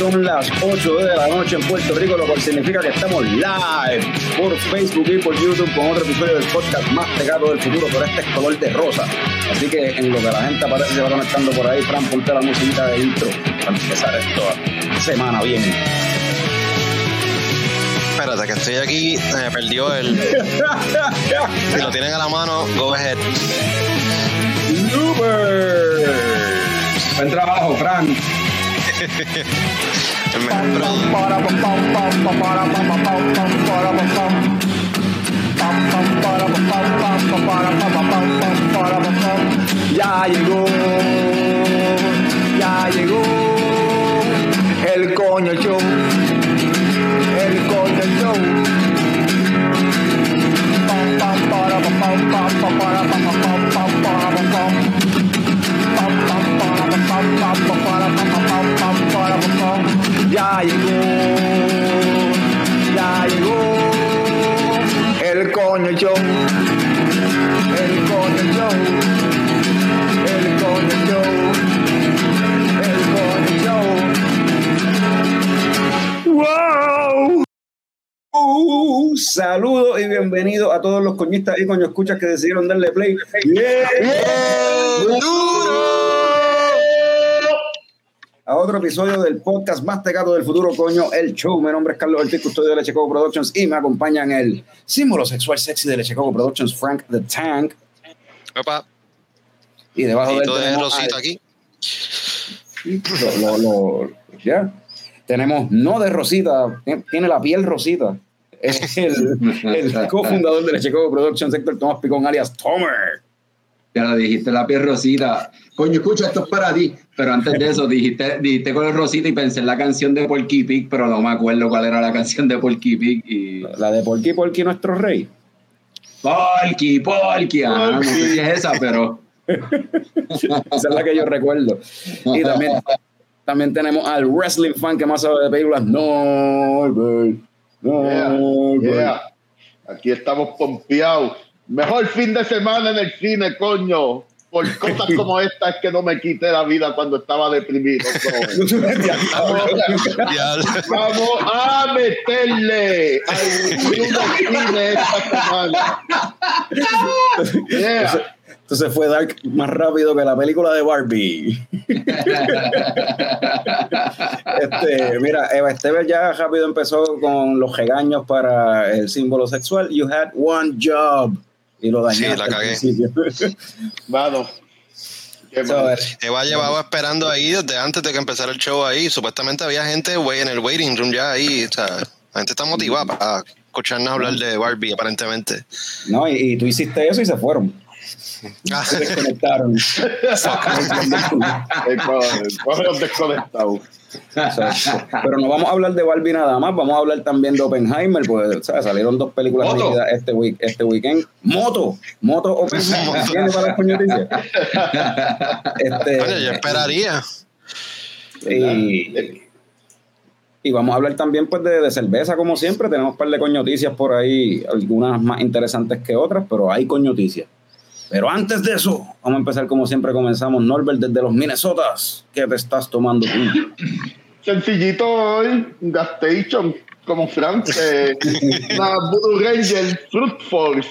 son las 8 de la noche en Puerto Rico, lo cual significa que estamos live por Facebook y por YouTube con otro episodio del podcast más pegado del futuro por este color de rosa. Así que en lo que la gente aparece se va conectando por ahí, Fran, ponte la musiquita de intro para empezar esta semana bien. Espérate, que estoy aquí, me perdió el. si lo tienen a la mano, go ahead. Super. Buen trabajo, Fran. Ya llegó, ya llegó el coño show, el coño show. Pam, para, pam, para, Ya llegó, ya llegó el coño show, el coño show. El Coño Show. El Coño Show. ¡Wow! Uh, saludos y bienvenidos a todos los coñistas y coño escuchas que decidieron darle play. A otro episodio del podcast más pegado del futuro, coño, el show. Mi nombre es Carlos Ortiz, custodio de Leche Coco Productions y me acompañan el símbolo sexual sexy de Leche Coco Productions, Frank the Tank. Opa, Y debajo y de él todo es tenemos rosita al- aquí. Lo- lo- lo- ya. Tenemos no de Rosita, tiene- tiene la piel Rosita. Es el, el cofundador de Leche Coco Productions, Héctor Tomás Picón, alias Tomer. Ya lo dijiste, la piel rosita. Coño, escucha, esto es para ti. Pero antes de eso, dijiste, dijiste color rosita y pensé en la canción de Porky Pig, pero no me acuerdo cuál era la canción de Porky Pig. Y... La de Porky Porky, nuestro rey. Porky, Porky. Ah, no sé si es esa, pero. Esa es la que yo recuerdo. Y también, también tenemos al wrestling fan que más sabe de películas, Norbert. Norbert. Yeah. Aquí estamos pompeados. Mejor fin de semana en el cine, coño. Por cosas como esta es que no me quité la vida cuando estaba deprimido. Diablo. Vamos a meterle al cine esta semana. Yeah. Entonces fue Dark más rápido que la película de Barbie. Este, mira, Eva Esteves ya rápido empezó con los regaños para el símbolo sexual. You had one job. Y lo dañaste Sí, la cagué. mal. Eva llevaba esperando ahí desde antes de que empezara el show ahí. Supuestamente había gente güey, en el waiting room ya ahí. O sea, la gente está motivada para escucharnos hablar de Barbie, aparentemente. no, y, y tú hiciste eso y se fueron. Se desconectaron. Coño, coño, desconectado. So, pero no vamos a hablar de Barbie nada más, vamos a hablar también de Oppenheimer, pues ¿sabes? salieron dos películas este, week, este weekend. Moto, Moto Oppenheimer, ¿tiene para las? Este, coño, yo esperaría. y, y vamos a hablar también pues de, de cerveza, como siempre. Tenemos un par de coñoticias por ahí, algunas más interesantes que otras, pero hay coñoticias. Pero antes de eso, vamos a empezar como siempre comenzamos. Norbert, desde los Minnesotas, ¿qué te estás tomando tú? Sencillito hoy, Gastation, como Frank, eh, una Voodoo Ranger Fruit Force.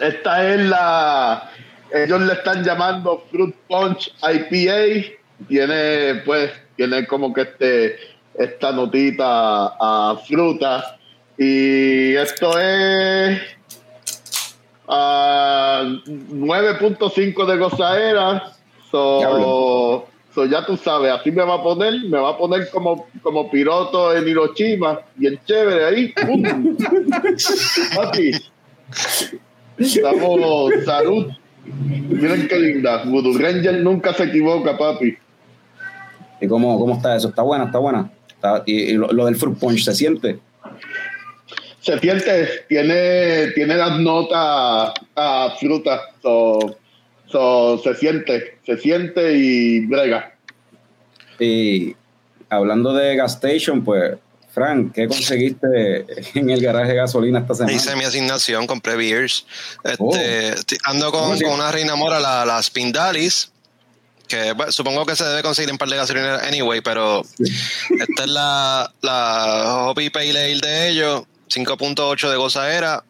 Esta es la, ellos le están llamando Fruit Punch IPA. Tiene, pues, tiene como que este, esta notita a fruta. Y esto es ah, 9.5 de gozadera. So, so ya tú sabes, así me va a poner, me va a poner como, como piloto en Hiroshima, bien chévere ahí. Papi, estamos, salud. Miren qué linda. Voodoo Ranger nunca se equivoca, papi. ¿Y cómo, cómo está eso? ¿Está buena? ¿Está buena? Está- y y lo, lo del fruit punch se siente? Se siente, tiene, tiene las notas a fruta. So, so, se siente, se siente y brega. Y hablando de gas station, pues, Frank, ¿qué conseguiste en el garaje de gasolina esta semana? Hice mi asignación, compré beers. Este, Oh. estoy- ando con, ¿Cómo se- con una reina mora, la, la Spindalis, que bueno, supongo que se debe conseguir en un par de gasolineras anyway, pero esta es la, la Hoppy Pale Ale de ellos, 5.8 de gozadera.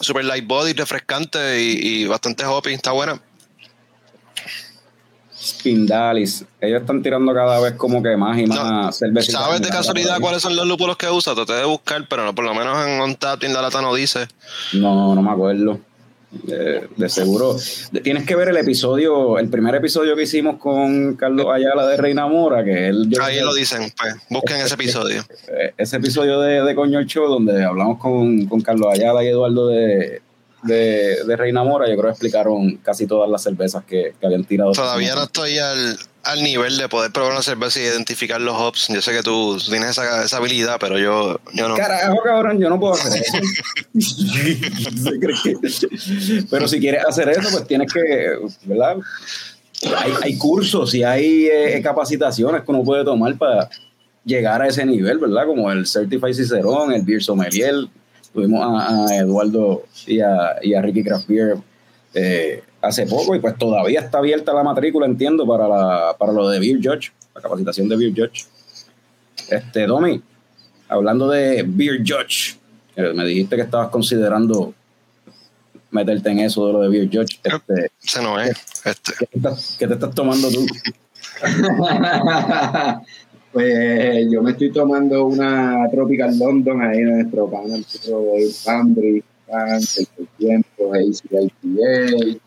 Super light body, refrescante y, y bastante hoppy, está buena. Spindalis. Ellos están tirando cada vez como que más y más No, cervecitas. ¿Sabes de casualidad cuáles son los lúpulos que usa? Traté de buscar, pero no, por lo menos en OnTap en la lata no dice. No, no me acuerdo. De, de seguro. Tienes que ver el episodio, el primer episodio que hicimos con Carlos Ayala de Reina Mora, que él. yo- Ahí lo dicen, pues busquen ese episodio. eh, ese episodio de, de Coño el Show donde hablamos con, con Carlos Ayala y Eduardo de, de, de Reina Mora, yo creo que explicaron casi todas las cervezas que, que habían tirado. Todavía no estoy al, al nivel de poder probar una cerveza y identificar los hops. Yo sé que tú tienes esa, esa habilidad, pero yo, yo no. Carajo, cabrón, yo no puedo hacer eso. ¿Se cree que- Pero si quieres hacer eso, pues tienes que, ¿verdad? Hay, hay cursos y hay eh, capacitaciones que uno puede tomar para llegar a ese nivel, ¿verdad? Como el Certified Cicerón, el Beer Sommelier. Tuvimos a, a Eduardo y a, y a Ricky Craft Beer eh, hace poco y pues todavía está abierta la matrícula, entiendo, para, la, para lo de Beer Judge, la capacitación de Beer Judge. Este, Domi, hablando de Beer Judge, me dijiste que estabas considerando meterte en eso de lo de Beer Judge. Este, Ese no es. Este. ¿qué, te estás, qué te estás tomando tú? pues yo me estoy tomando una Tropical London ahí en nuestro panel de Cambridge, el tiempo, ACIPA,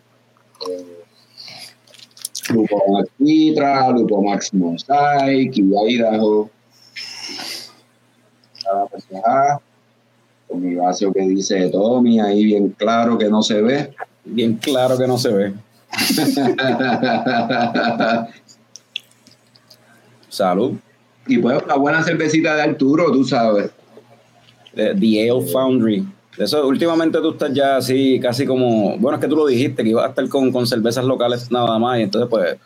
Lupo Max Nitra, Lupo Max Mosaic, y Idaho. Pendeja, Con mi vaso que dice Tommy, ahí bien claro que no se ve. Bien claro que no se ve. Salud. y pues una buena cervecita de Arturo, tú sabes. The Ale Foundry. Eso, últimamente tú estás ya así, casi como. Bueno, es que tú lo dijiste, que ibas a estar con, con cervezas locales nada más, y entonces, pues,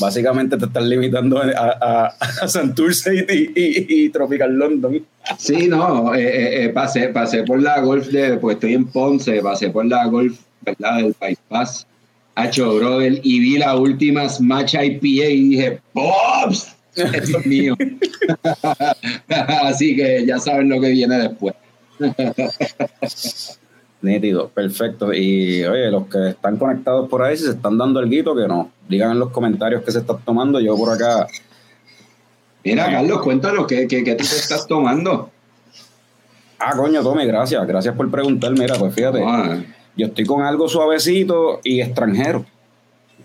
básicamente te estás limitando a, a, a Santurce y, y, Tropical London. Sí, no, eh, eh, eh, pasé, pasé por la golf de, pues estoy en Ponce, pasé por la golf, ¿verdad? Del bypass, Hacho Brother, y vi la última Smash IPA y dije, ¡Pops! Esto es mío. Así que ya saben lo que viene después. Nítido, perfecto. Y oye, los que están conectados por ahí, si se están dando el guito, que no. Digan en los comentarios que se está tomando. Yo por acá, Mira, Carlos, cuéntanos, ¿qué, qué, qué te estás tomando? ah, coño, Tommy, gracias. Gracias por preguntar. Mira, pues fíjate, Ah, yo estoy con algo suavecito y extranjero.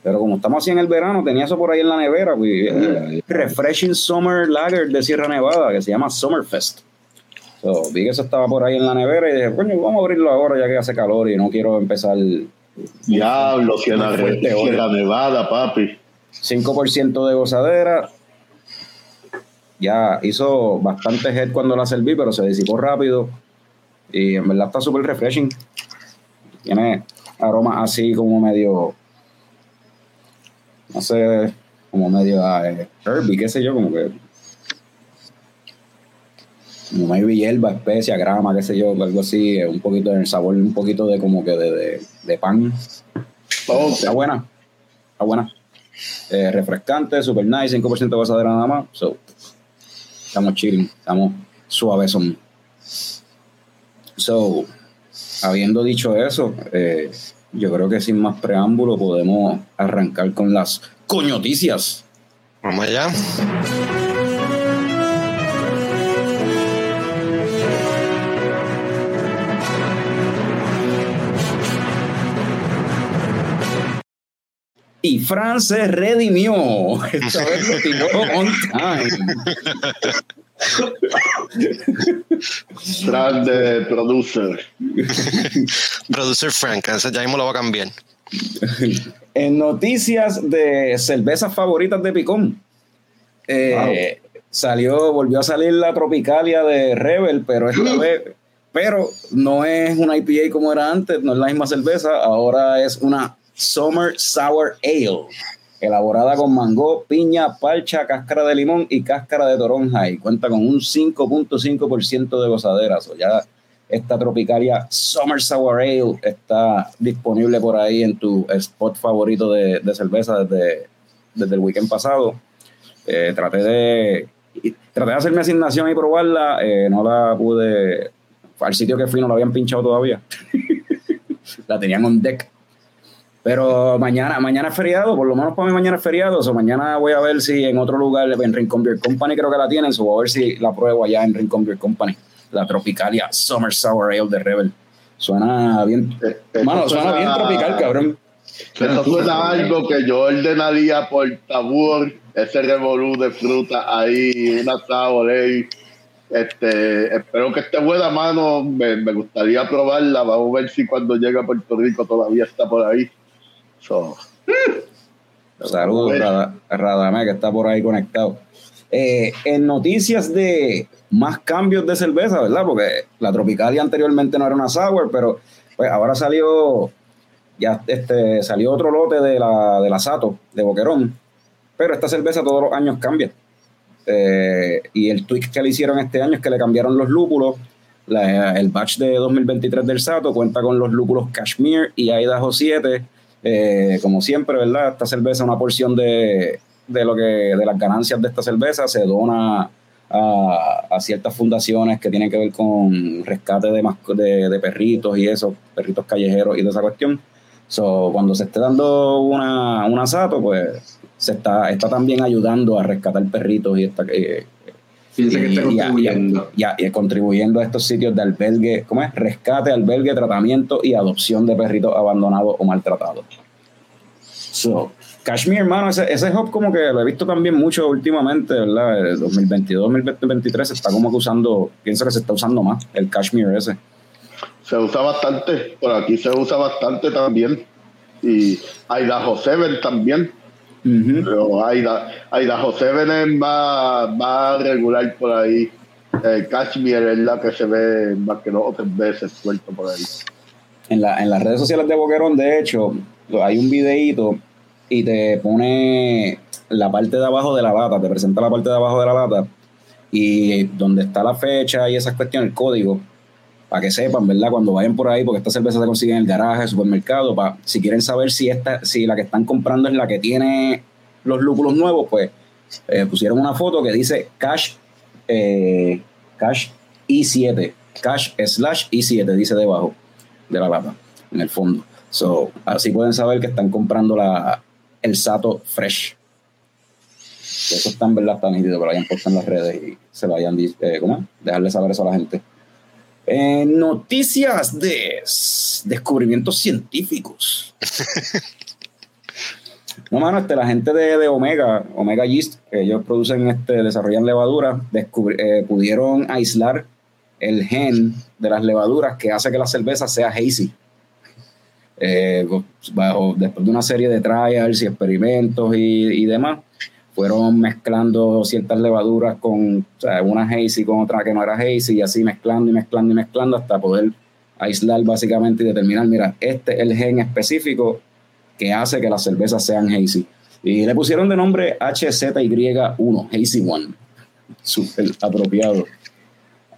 Pero como estamos así en el verano, tenía eso por ahí en la nevera. pues, Refreshing Summer Lager de Sierra Nevada, que se llama Summerfest. So, vi que eso estaba por ahí en la nevera y dije, coño, vamos a abrirlo ahora ya que hace calor y no quiero empezar Diablo, fuerte, oye. Sierra Nevada, papi. 5% de gozadera. Ya hizo bastante head cuando la serví, pero se disipó rápido. Y en verdad está súper refreshing. Tiene aromas así como medio. No sé, como medio eh, herby, qué sé yo, como que. Como medio hierba, especia, grama, qué sé yo, algo así. eh, Un poquito de sabor, un poquito de como que de, de, de pan. Está buena. Está buena. Eh, refrescante, super nice, 5% de gozadera nada más. So, estamos chilling, estamos suaves son. So, habiendo dicho eso, eh, yo creo que sin más preámbulo podemos arrancar con las coñoticias. Vamos allá. Y Fran se redimió. Esta vez lo tiró on time. Tras de producer. Producer Frank, ese ya mismo lo va a cambiar. En noticias de cervezas favoritas de Picón. eh, Salió, volvió a salir la Tropicalia de Rebel, pero esta vez, pero no es una IPA como era antes, no es la misma cerveza, ahora es una Summer Sour Ale. elaborada con mango, piña, palcha, cáscara de limón y cáscara de toronja y cuenta con un 5.5% de gozadera. So ya esta tropicalia Summer Sour Ale está disponible por ahí en tu spot favorito de, de cerveza desde, desde el weekend pasado. Eh, traté de traté de hacer mi asignación y probarla, eh, no la pude. Al sitio que fui no la habían pinchado todavía. la tenían on deck. Pero mañana, mañana es feriado, por lo menos para mí mañana es feriado. O mañana voy a ver si en otro lugar, en Rincon Beer Company creo que la tienen, o voy a ver si la pruebo allá en Rincon Beer Company. La Tropicalia Summer Sour Ale de Rebel. Suena bien. Eh, Mano, eso suena bien tropical, cabrón. Eso suena algo que yo ordenaría por tabur, ese revolú de fruta ahí, una sour ale. Este, espero que esté buena mano, me, me gustaría probarla, vamos a ver si cuando llegue a Puerto Rico todavía está por ahí. So, Saludos, Bueno. Rada- Radamé, que está por ahí conectado. Eh, en noticias de más cambios de cerveza, ¿verdad? Porque la Tropicalia anteriormente no era una sour, pero pues ahora salió ya este salió otro lote de la, de la Sato, de Boquerón. Pero esta cerveza todos los años cambia. Eh, y el tweak que le hicieron este año es que le cambiaron los lúpulos. La- el batch de 2023 del Sato cuenta con los lúpulos Kashmir y Idaho 7. Eh, como siempre, ¿verdad? Esta cerveza, una porción de, de lo que de las ganancias de esta cerveza se dona a, ciertas fundaciones que tienen que ver con rescate de, de, de perritos y eso, perritos callejeros y de esa cuestión. So, cuando se esté dando una, un asato, pues se está, está también ayudando a rescatar perritos y está, eh, Piensa que y- está y- contribuyendo. y, y- y contribuyendo a estos sitios de albergue, ¿cómo es? Rescate, albergue, tratamiento y adopción de perritos abandonados o maltratados. So, Kashmir, hermano, ese, ese hop como que lo he visto también mucho últimamente, ¿verdad? El 2022, 2023 se está como que usando, pienso que se está usando más el Kashmir ese. se usa bastante, por aquí se usa bastante también. Y Idaho Seven también. Ujú. Pero Aida, Idaho Seven es más, más regular por ahí. El Kashmir es la que se ve más que dos o tres veces suelto por ahí. en, la- en las redes sociales de Boquerón, de hecho, hay un videíto y te pone la parte de abajo de la lata, te presenta la parte de abajo de la lata y donde está la fecha y esas cuestiones, el código, para que sepan, ¿verdad? Cuando vayan por ahí, porque esta cerveza se consigue en el garaje, supermercado, para, si quieren saber si esta, si la que están comprando es la que tiene los lúpulos nuevos, pues eh, pusieron una foto que dice Cash, eh, Cash I7, Cash slash I7, dice debajo de la lata, en el fondo. So, así pueden saber que están comprando la, el Sato Fresh. Eso está en verdad está nítido, que lo hayan en las redes y se lo hayan eh, ¿cómo dejarle saber eso a la gente. Eh, noticias de descubrimientos científicos. No, mano, este, la gente de, de Omega, Omega Yeast, que ellos producen, este, desarrollan levaduras, eh, pudieron aislar el gen de las levaduras que hace que la cerveza sea hazy. Eh, bajo, después de una serie de trials y experimentos y, y demás, fueron mezclando ciertas levaduras con una hazy con otra que no era hazy y así mezclando y mezclando y mezclando hasta poder aislar básicamente y determinar, mira, este es el gen específico que hace que las cervezas sean hazy. Y le pusieron de nombre HZY1, Hazy One. Súper apropiado.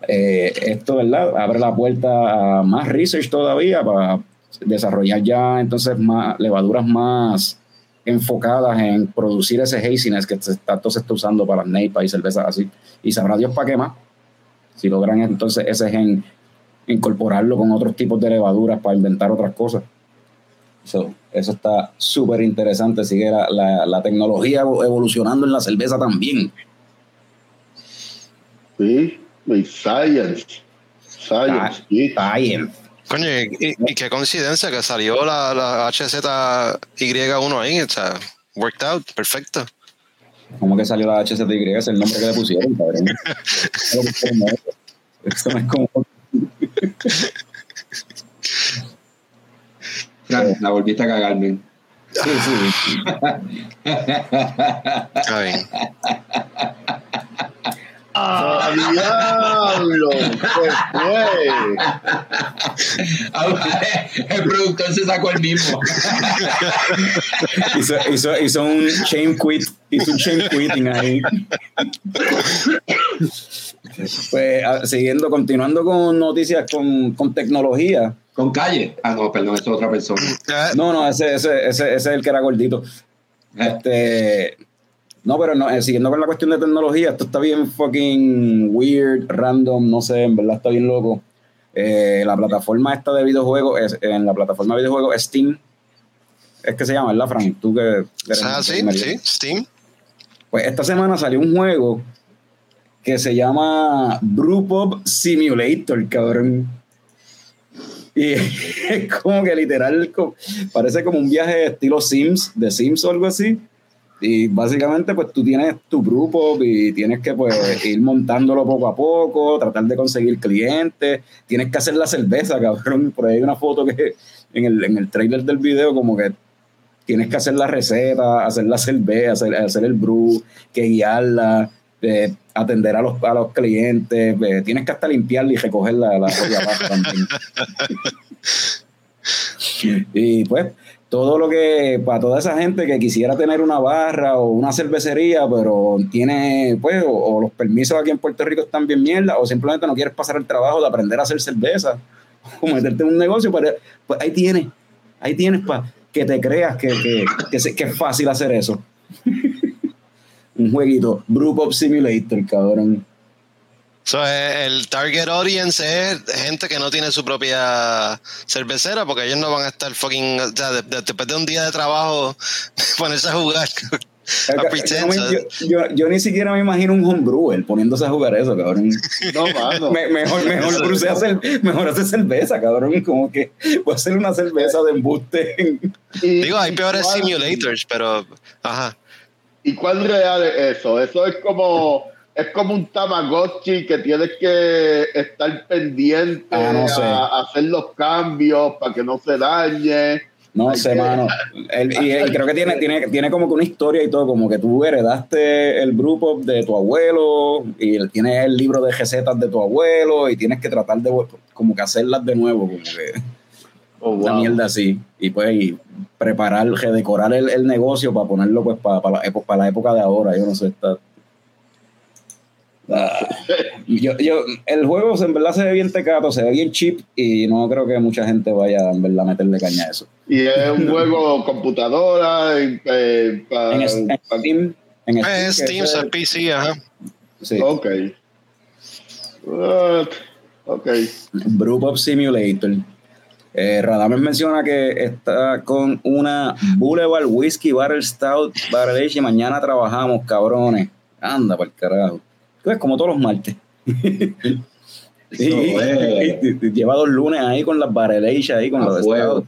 Eh, esto, ¿verdad? Abre la puerta a más research todavía para desarrollar ya entonces más levaduras más enfocadas en producir ese haziness que se- tanto se está usando para las neipas y cervezas así. Y sabrá Dios para qué más. Si logran entonces ese gen incorporarlo con otros tipos de levaduras para inventar otras cosas. So, eso está súper interesante. Sigue la, la- la tecnología evolucionando en la cerveza también. Sí, Science. Science, sí. Science. Coño, y, y- y qué coincidencia que salió la, la HZY1 ahí, o sea, worked out, perfecto. ¿Cómo que salió la HZY? Es el nombre que le pusieron, cabrón. Eso no es como. Fran, la volviste a cagarme. Sí, sí. Está bien. ¡Ah, diablo! ¿Qué fue? el productor se sacó el mismo. hizo, hizo, hizo un shame quit, hizo un shame quitting ahí. Pues ah, siguiendo, continuando con noticias con, con tecnología. Con calle. Ah, no, perdón, es otra persona. Eh, No, no, ese, ese, ese, ese es el que era gordito. Este. No, pero no, eh, siguiendo con la cuestión de tecnología, esto está bien fucking weird, random, no sé, en verdad está bien loco. Eh, la plataforma esta de videojuegos, es, en la plataforma de videojuegos Steam, es que se llama, ¿verdad, Frank? Tú que ah, sí, sí, Steam. Pues esta semana salió un juego que se llama Brewpub Simulator, cabrón. Y es como que literal, parece como un viaje estilo Sims, de Sims o algo así. Y básicamente, pues tú tienes tu Brewpub y tienes que pues ir montándolo poco a poco, tratar de conseguir clientes. Tienes que hacer la cerveza, cabrón. Por ahí hay una foto que en el, en el trailer del video, como que tienes que hacer la receta, hacer la cerveza, hacer, hacer el brew, que guiarla, eh, atender a los, a los clientes, eh, tienes que hasta limpiarla y recoger la, la propia pasta también. y pues, todo lo que, para toda esa gente que quisiera tener una barra o una cervecería, pero tiene, pues, o, los permisos aquí en Puerto Rico están bien mierda, o simplemente no quieres pasar el trabajo de aprender a hacer cerveza, o meterte en un negocio, pero, pues ahí tienes, ahí tienes para que te creas que, que, que es fácil hacer eso. un jueguito, Brew Pop Simulator, cabrón. So, eh, el target audience es gente que no tiene su propia cervecera porque ellos no van a estar fucking, o sea, de- de- después de un día de trabajo, ponerse a jugar. a yo, yo- yo- yo ni siquiera me imagino un homebrewer poniéndose a jugar eso, cabrón. No, mano. Me- mejor, mejor, cruce a hacer, mejor hacer cerveza, cabrón. Como que voy a hacer una cerveza de embuste. Y- Digo, hay peores simulators, pero, ajá. ¿Y cuál real es eso? Eso es como es como un Tamagotchi que tienes que estar pendiente Ah, no sé. a, a hacer los cambios para que no se dañe. No Hay sé, que- mano. El- y, creo que tiene, tiene, tiene como que una historia y todo, como que tú heredaste el grupo de tu abuelo y él- tienes el libro de recetas de tu abuelo y tienes que tratar de como que hacerlas de nuevo, como que Oh, una wow. mierda así. Y pues y preparar, redecorar el, el negocio para ponerlo pues para, para, la, para la época de ahora. Yo no sé, está... Ah, yo, yo, el juego en verdad se ve bien tecato, se ve bien cheap y no creo que mucha gente vaya en verdad a meterle caña a eso. Y es un juego computadora y, eh, pa- En, es- en pa- Steam. En Eh, que Steam, ese- so PC, ajá. sí. Ok. What? Ok. Brew Simulator. Eh, Radames menciona que está con una Boulevard Whiskey Barrel Stout Barrel Age y mañana trabajamos, cabrones. Anda para el carajo. Es como todos los martes. Y- es. y- y- lleva dos lunes ahí con las Age ahí con A los.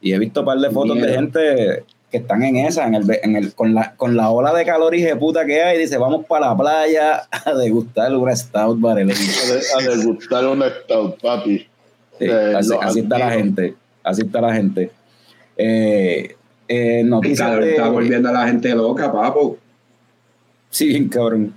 Y he visto un par de fotos de gente que están en esa, en el, en el, con, la, con la ola de calor y de puta que hay. Dice, vamos para la playa a degustar una Stout Age. A, de- a degustar un stout, papi. Sí, Eh, así, está la gente. Así está la gente. Eh, eh, noticias de- está volviendo a la gente loca, papo. Sí, bien cabrón.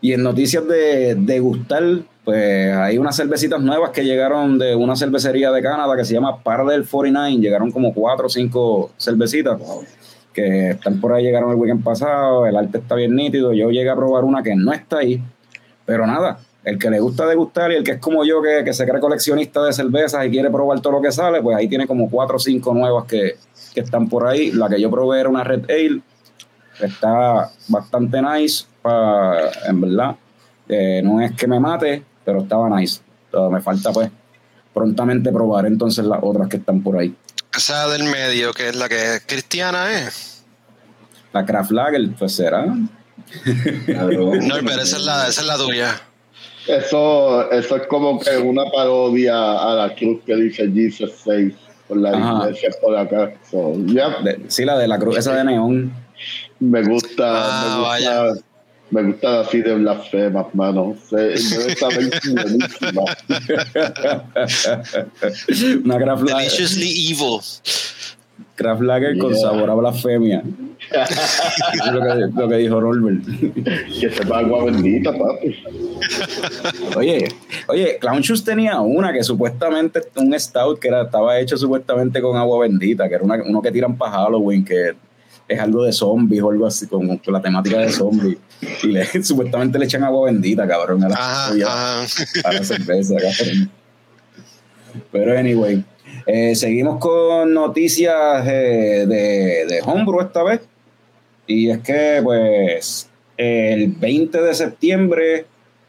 Y en noticias de, de gustar, pues hay unas cervecitas nuevas que llegaron de una cervecería de Canadá que se llama Parallel 49. Llegaron como cuatro o cinco cervecitas que están por ahí, llegaron el weekend pasado. El arte está bien nítido. Yo llegué a probar una que no está ahí. Pero nada, el que le gusta degustar y el que es como yo, que, que se cree coleccionista de cervezas y quiere probar todo lo que sale, pues ahí tiene como cuatro o cinco nuevas que, que están por ahí. La que yo probé era una Red Ale. Está bastante nice, pa- en verdad. Eh, no es que me mate, pero estaba nice. Pero me falta, pues, prontamente probar entonces las otras que están por ahí. Esa del medio, que es la que es cristiana, ¿eh? La Craft Lager, pues será. Cabrón. No, pero esa es la, esa es la tuya. Eso, eso es como que una parodia a la cruz que dice Jesus 6 por la Ajá. iglesia por acá. So, yeah, De- sí, la de la cruz, esa de neón. Me gusta, Ah, me vaya. gusta, me gusta así de blasfemas, mano. Se. Una Craft Lager, Deliciously evil. Craft Lager con Yeah. sabor a blasfemia. Eso es lo que, lo que dijo Robert. Que sepa agua bendita, papi. Oye, oye, Clown Shoes tenía una que supuestamente un stout que era, estaba hecho supuestamente con agua bendita, que era una- uno que tiran para Halloween, que es algo de zombies o algo así, con, con la temática de zombies. Y le, supuestamente le echan agua bendita, cabrón, a la, Ajá, ajá. a la cerveza, cabrón. Pero anyway, eh, seguimos con noticias eh, de, de Homebrew esta vez. Y es que, pues, el 20 de septiembre,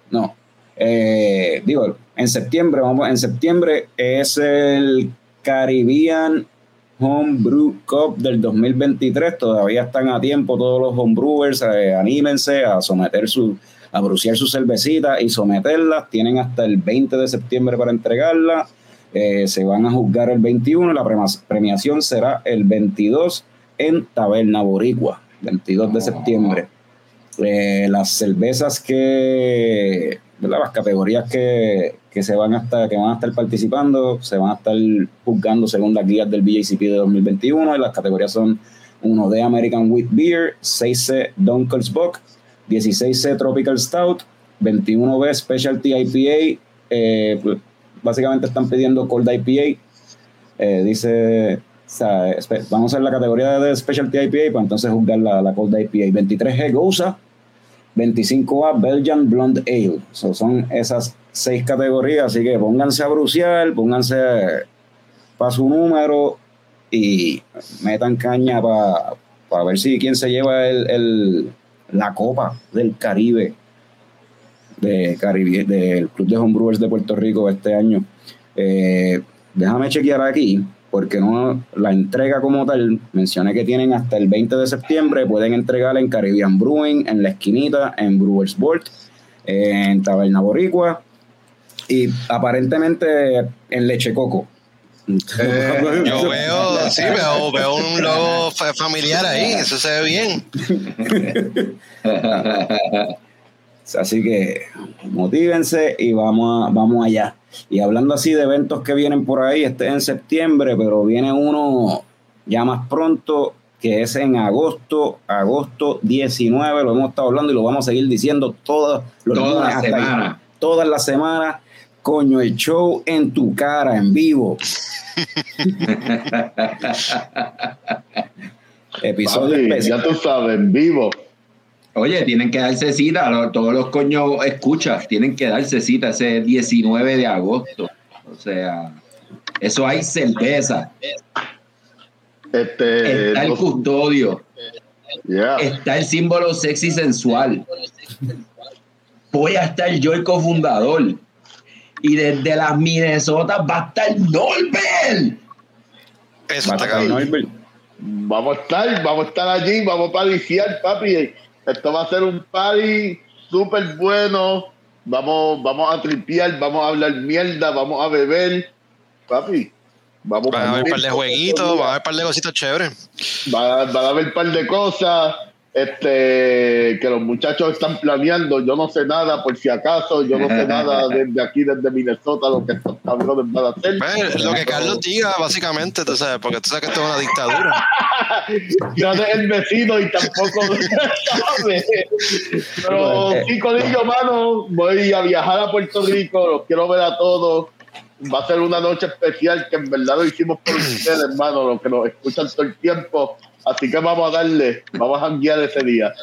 no, eh, digo, en septiembre, vamos, en septiembre es el Caribbean Homebrew Cup del 2023. Todavía están a tiempo todos los homebrewers, eh, anímense a someter su, a bruciar su cervecita y someterlas. Tienen hasta el 20 de septiembre para entregarla. Eh, se van a juzgar el 21. La premiación será el 22 en Taberna Boricua, 22 de septiembre. Eh, las cervezas que, las categorías que, que se van a estar, que van a estar participando, se van a estar juzgando según las guías del BJCP de 2021 y las categorías son 1D American Wheat Beer, 6C Dunkers Bock, 16C Tropical Stout, 21B Specialty IPA, eh, pues, básicamente están pidiendo Cold IPA, eh, dice, vamos a hacer la categoría de Specialty IPA para entonces juzgar la, la Cold IPA. 23G Goza, 25A Belgian Blonde Ale. So, son esas seis categorías, así que pónganse a bruciar, pónganse para su número y metan caña para ver si quién se lleva el, el- la copa del Caribe de Caribe, del Club de Homebrewers de Puerto Rico este año. Eh, déjame chequear aquí, porque no la entrega como tal, mencioné que tienen hasta el 20 de septiembre, pueden entregarla en Caribbean Brewing, en La Esquinita, en Brewers Board, en Taberna Boricua y aparentemente en Leche Coco. Eh, Yo veo, sí, veo, veo un logo fa- familiar ahí, eso se ve bien. Así que motívense y vamos, a- vamos allá. Y hablando así de eventos que vienen por ahí, este es en septiembre, pero viene uno ya más pronto, que es en agosto, agosto 19, lo hemos estado hablando y lo vamos a seguir diciendo todas los Toda lunes la hasta ahí. semana. Todas las semanas, coño, el show en tu cara, en vivo. Episodio Papi, especial. ya tú sabes, en vivo. Oye, tienen que darse cita, lo- todos los coños escuchas, tienen que darse cita ese 19 de agosto. O sea, eso hay cerveza, Este, está el los- custodio, yeah. está el símbolo sexy sensual. Voy a estar yo el cofundador. Y desde las Minnesota va a estar Norbert. Eso está. Vamos a estar, vamos a estar allí, vamos a pariciar, papi. Esto va a ser un party súper bueno. Vamos, vamos a tripear, vamos a hablar mierda, vamos a beber. Papi, vamos Van a haber un par de jueguitos, van a haber un par de cositas chéveres. Va, va a haber un par de cosas este, que los muchachos están planeando. Yo no sé nada, por si acaso. Yo no sé nada desde aquí, desde Minnesota, lo que estos cabrones van a hacer. Pues, lo que Carlos diga, básicamente, tú sabes, porque tú sabes que esto es una dictadura. Yo no es el vecino y tampoco sabe. Pero sí, Corillo, mano, voy a viajar a Puerto Rico, los quiero ver a todos. Va a ser una noche especial que en verdad lo hicimos por ustedes, hermano, los que nos escuchan todo el tiempo. Así que vamos a darle, vamos a janguear ese día.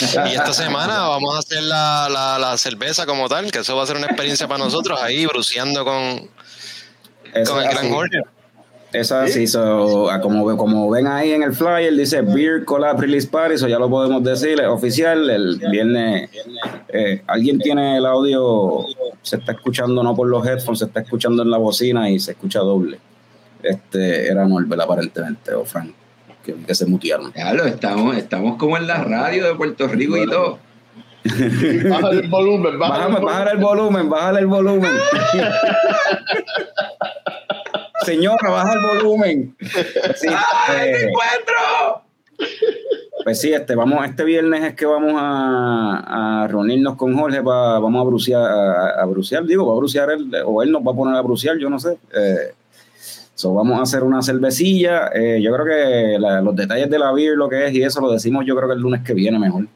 Y esta semana vamos a hacer la, la, la cerveza como tal, que eso va a ser una experiencia para nosotros ahí, bruceando con, Eso con el Gran. Jorge. Eso así, so, como, como ven ahí en el flyer, dice Beer Collab Release Party, eso ya lo podemos decir, es oficial, el viernes, eh, alguien tiene el audio, se está escuchando no por los headphones, se está escuchando en la bocina y se escucha doble. Este, era Norbert aparentemente, o Frank, que, que se mutearon. Claro, estamos, estamos como en la radio de Puerto Rico y todo. Bájale el volumen, bájale el Bájame, volumen. bájale el volumen, bájale el volumen. Señora, baja el volumen. Sí, ¡Ay, eh, me encuentro! Pues sí, este, vamos, este viernes es que vamos a, a reunirnos con Jorge para, vamos a bruciar, a, a bruciar, digo, va a bruciar él, o él nos va a poner a bruciar, yo no sé. Eh, So, vamos a hacer una cervecilla. Eh, yo creo que la- los detalles de la beer, lo que es y eso lo decimos yo creo que el lunes que viene mejor.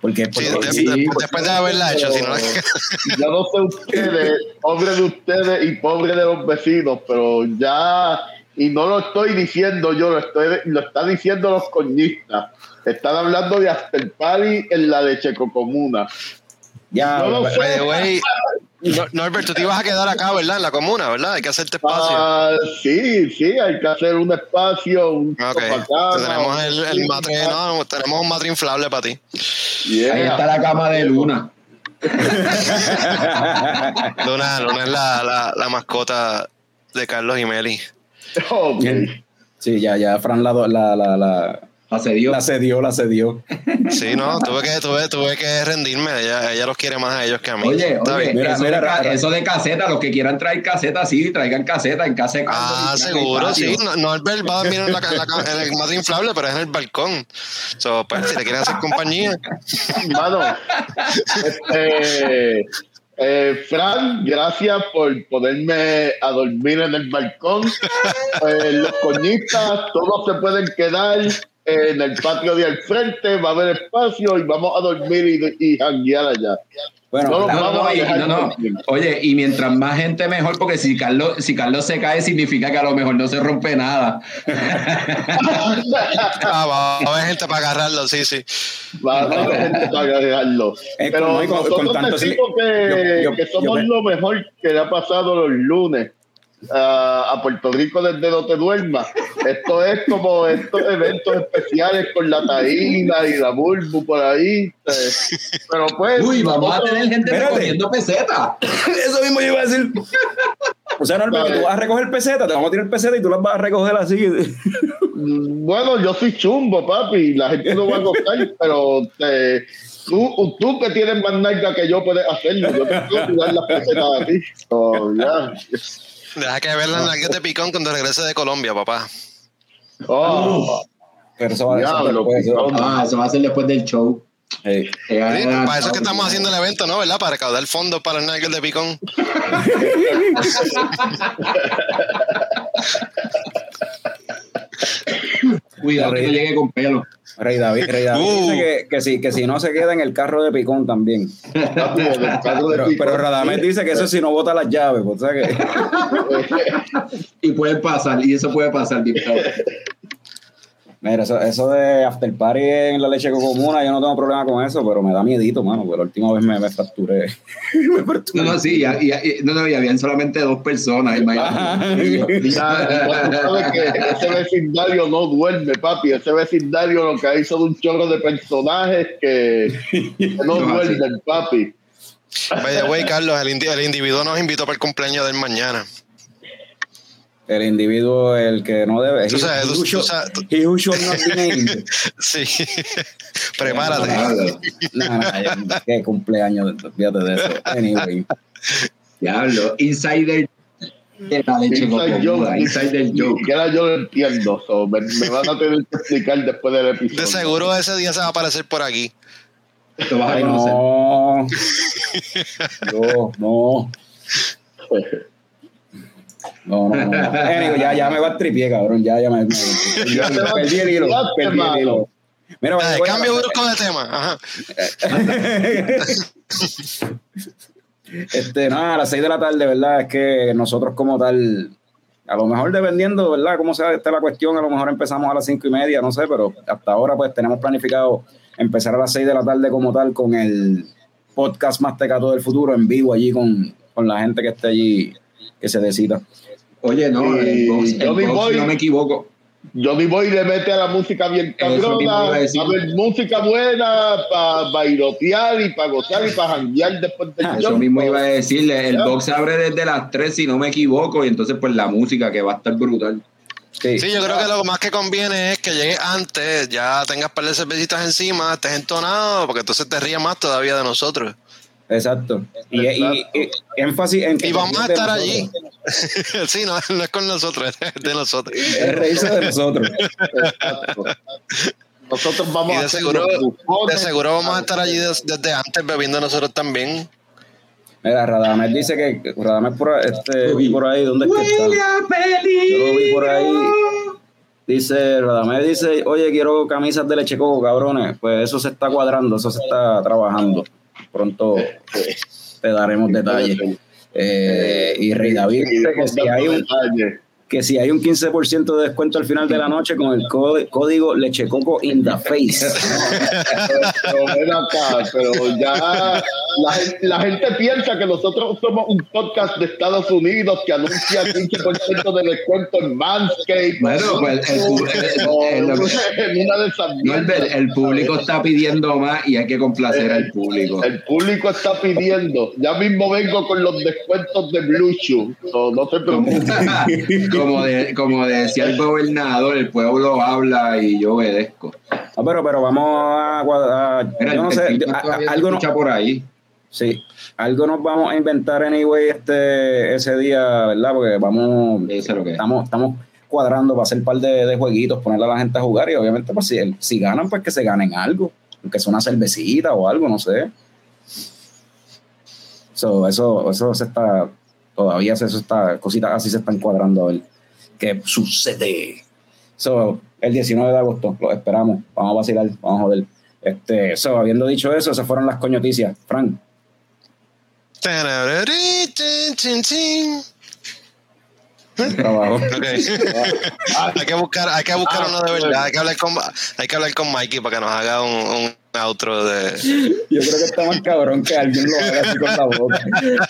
Porque, Sí, porque- de- sí, de- después de haberla hecho, si no Yo no sé ustedes, pobre de ustedes y pobre de los vecinos, pero ya, y no lo estoy diciendo yo, lo, estoy, lo están diciendo los coñistas. Están hablando de After Party en la de Checocomuna. ya, no lo sé. By the way, no- Norbert, tú te ibas a quedar acá, ¿verdad? En la comuna, ¿verdad? Hay que hacerte espacio. Ah, sí, sí, hay que hacer un espacio, un ok. sopacama, Entonces tenemos el, el un- matre, no, tenemos un matre inflable para ti. Yeah. Ahí está la cama de Luna. Luna, Luna es la, la, la mascota de Carlos y Meli. Ok. sí, ya, ya Fran la, la, la, la, Asedió. la cedió, la cedió. Sí, no, tuve que, tuve, tuve que rendirme. Ella, ella los quiere más a ellos que a mí. Oye. Mira, eso, mira, de, ra- eso de caseta, los que quieran traer caseta, sí, traigan caseta en casa de Ah, seguro, sí. No, Norbert va a dormir en, la, en, la en el matre inflable, pero es en el balcón. So, pues, si le quieren hacer compañía. Mano, este, eh, Fran, gracias por ponerme a dormir en el balcón. Eh, los coñistas, todos se pueden quedar en el patio de al frente, va a haber espacio y vamos a dormir y, y janguear allá. Bueno, No, No, no, y-. Oye, y mientras más gente mejor, porque si Carlos, si Carlos se cae, significa que a lo mejor no se rompe nada. Ah, va, va a haber gente para agarrarlo, sí, sí. Va a haber gente para agregarlo. Es Pero como- y con- nosotros con tanto decimos que, yo- yo- que somos yo- lo mejor que le ha pasado los lunes a, a Puerto Rico desde No Te Duermas. Esto es como estos eventos especiales con la taína y la bulbu por ahí. eh, Pero pues... Uy, vamos a tener gente Espérate. recogiendo pesetas. Eso mismo yo iba a decir. O sea, Norbert, que tú vas a recoger pesetas, te vamos a tirar pesetas y tú las vas a recoger así. Bueno, yo soy chumbo, papi, la gente no va a gustar, pero eh, tú, tú que tienes más nalga que yo puedes hacerlo. Yo te puedo tirar las pesetas a ti. So, yeah. Deja que ver las nalgas de picón cuando regrese de Colombia, papá. Oh, Pero eso va eso Diablo, después, eso- picón. Ah, eso va a ser después del show. Eh, Sí, para eso es que estamos haciendo el evento, ¿no? ¿Verdad? Para recaudar fondos para las nalgas de picón. Cuidado que no llegue con pelo. Rey David, Rey David Uh. dice que, que, si, que si no se queda en el carro de Picón también. Pero, pero Radamés dice que eso si no bota las llaves. pues, o sea que, Y puede pasar, y eso puede pasar, diputado. Mira, eso, eso de after party en la leche comuna, yo no tengo problema con eso, pero me da miedito, mano. Porque la última vez me, me fracturé. me fracturé. No, no, sí, y, y- y- no, no, y habían solamente dos personas. imagínate. Ya, ya tú sabes que ese vecindario no duerme, papi. Ese vecindario lo que hizo de un chorro de personajes que, que no No, duermen, papi. By the way, Carlos, el, indi- el individuo nos invitó para el cumpleaños del mañana. El individuo, el que no debe. Tú sabes, he, tú- sabes- tú- he who not be named. Sí. Prepárate. Nah, nah, ya, qué cumpleaños, fíjate de eso. Anyway. Diablo, insider de la leche Inside joke, Ni joke. siquiera yo lo entiendo. so, me, me van a tener que explicar después del episodio. De seguro ese día se va a aparecer por aquí. Te vas a conocer. no. No, no. No, no, no. Ya, ya me va a tripié, cabrón. Ya, ya me, me- Ya perdí el hilo. Perdí el hilo. Mira, Dale, voy a- cambio brusco de tema. Ajá. Este, nada, a las 6 de la tarde, ¿verdad? Es que nosotros como tal, a lo mejor dependiendo, ¿verdad? Cómo sea esta la cuestión, a lo mejor empezamos a las 5 y media, no sé, pero hasta ahora pues tenemos planificado empezar a las 6 de la tarde como tal con el podcast Más Tecato del Futuro en vivo allí con, con la gente que esté allí, que se decida. Oye, no, el Y box, el yo me box, no me equivoco. Johnny Boy le mete a la música bien cabrona, a decir. a ver música buena para bailotear y para gozar y para janguear después del Ah, Eso mismo iba a decirle. El box abre desde las 3, si no me equivoco, y entonces, pues la música que va a estar brutal. Sí, Sí, yo creo que lo más que conviene es que llegues antes, ya tengas par de cervecitas encima, estés entonado, porque entonces te ríes más todavía de nosotros. Exacto. Y, y- y énfasis en que Y vamos a estar nosotros. allí. sí, no, no es con nosotros, es de nosotros. Es reírse de nosotros. Exacto. Nosotros vamos Y a de hacer seguro, de seguro vamos a estar allí des- desde antes bebiendo nosotros también. Mira, Radamés dice que Radamés por, este, vi por ahí, ¿dónde es que está? Yo lo vi por ahí. Dice, Radamés dice, oye, quiero camisas de leche coco, cabrones. Pues eso se está cuadrando, eso se está trabajando. Pronto te daremos detalles. Eh, y Rey David si hay un, que si hay un 15% de descuento al final de la noche con el código Lechecoco in the face. pero ven acá, pero ya la gente, piensa que nosotros somos un podcast de Estados Unidos que anuncia 15% de descuento en Manscaped. Bueno, pues el, el, público está pidiendo más y hay que complacer al público. El público está pidiendo. Ya mismo vengo con los descuentos de Bluetooth. No, no se preocupen. como, como decía el gobernador, el pueblo habla y yo obedezco. No, pero, pero vamos a, yo no sé, algo no, por ahí. Sí, algo nos vamos a inventar anyway este ese día, ¿verdad? Porque vamos, estamos, estamos cuadrando para hacer un par de, jueguitos, ponerle a la gente a jugar y obviamente pues si, si ganan, pues que se ganen algo, aunque sea una cervecita o algo, no sé. eso, eso se está, todavía eso está, cositas así se están cuadrando a ver qué sucede. So, el 19 de agosto, lo esperamos, vamos a vacilar, vamos a joder. Este, so, habiendo dicho eso, esas fueron las coñoticias. Frank. Trabajo. Okay. hay que buscar, hay que buscar uno de verdad. Hay que hablar con, hay que hablar con Mikey para que nos haga un, un outro de. Yo creo que está más cabrón que alguien lo haga así con la boca.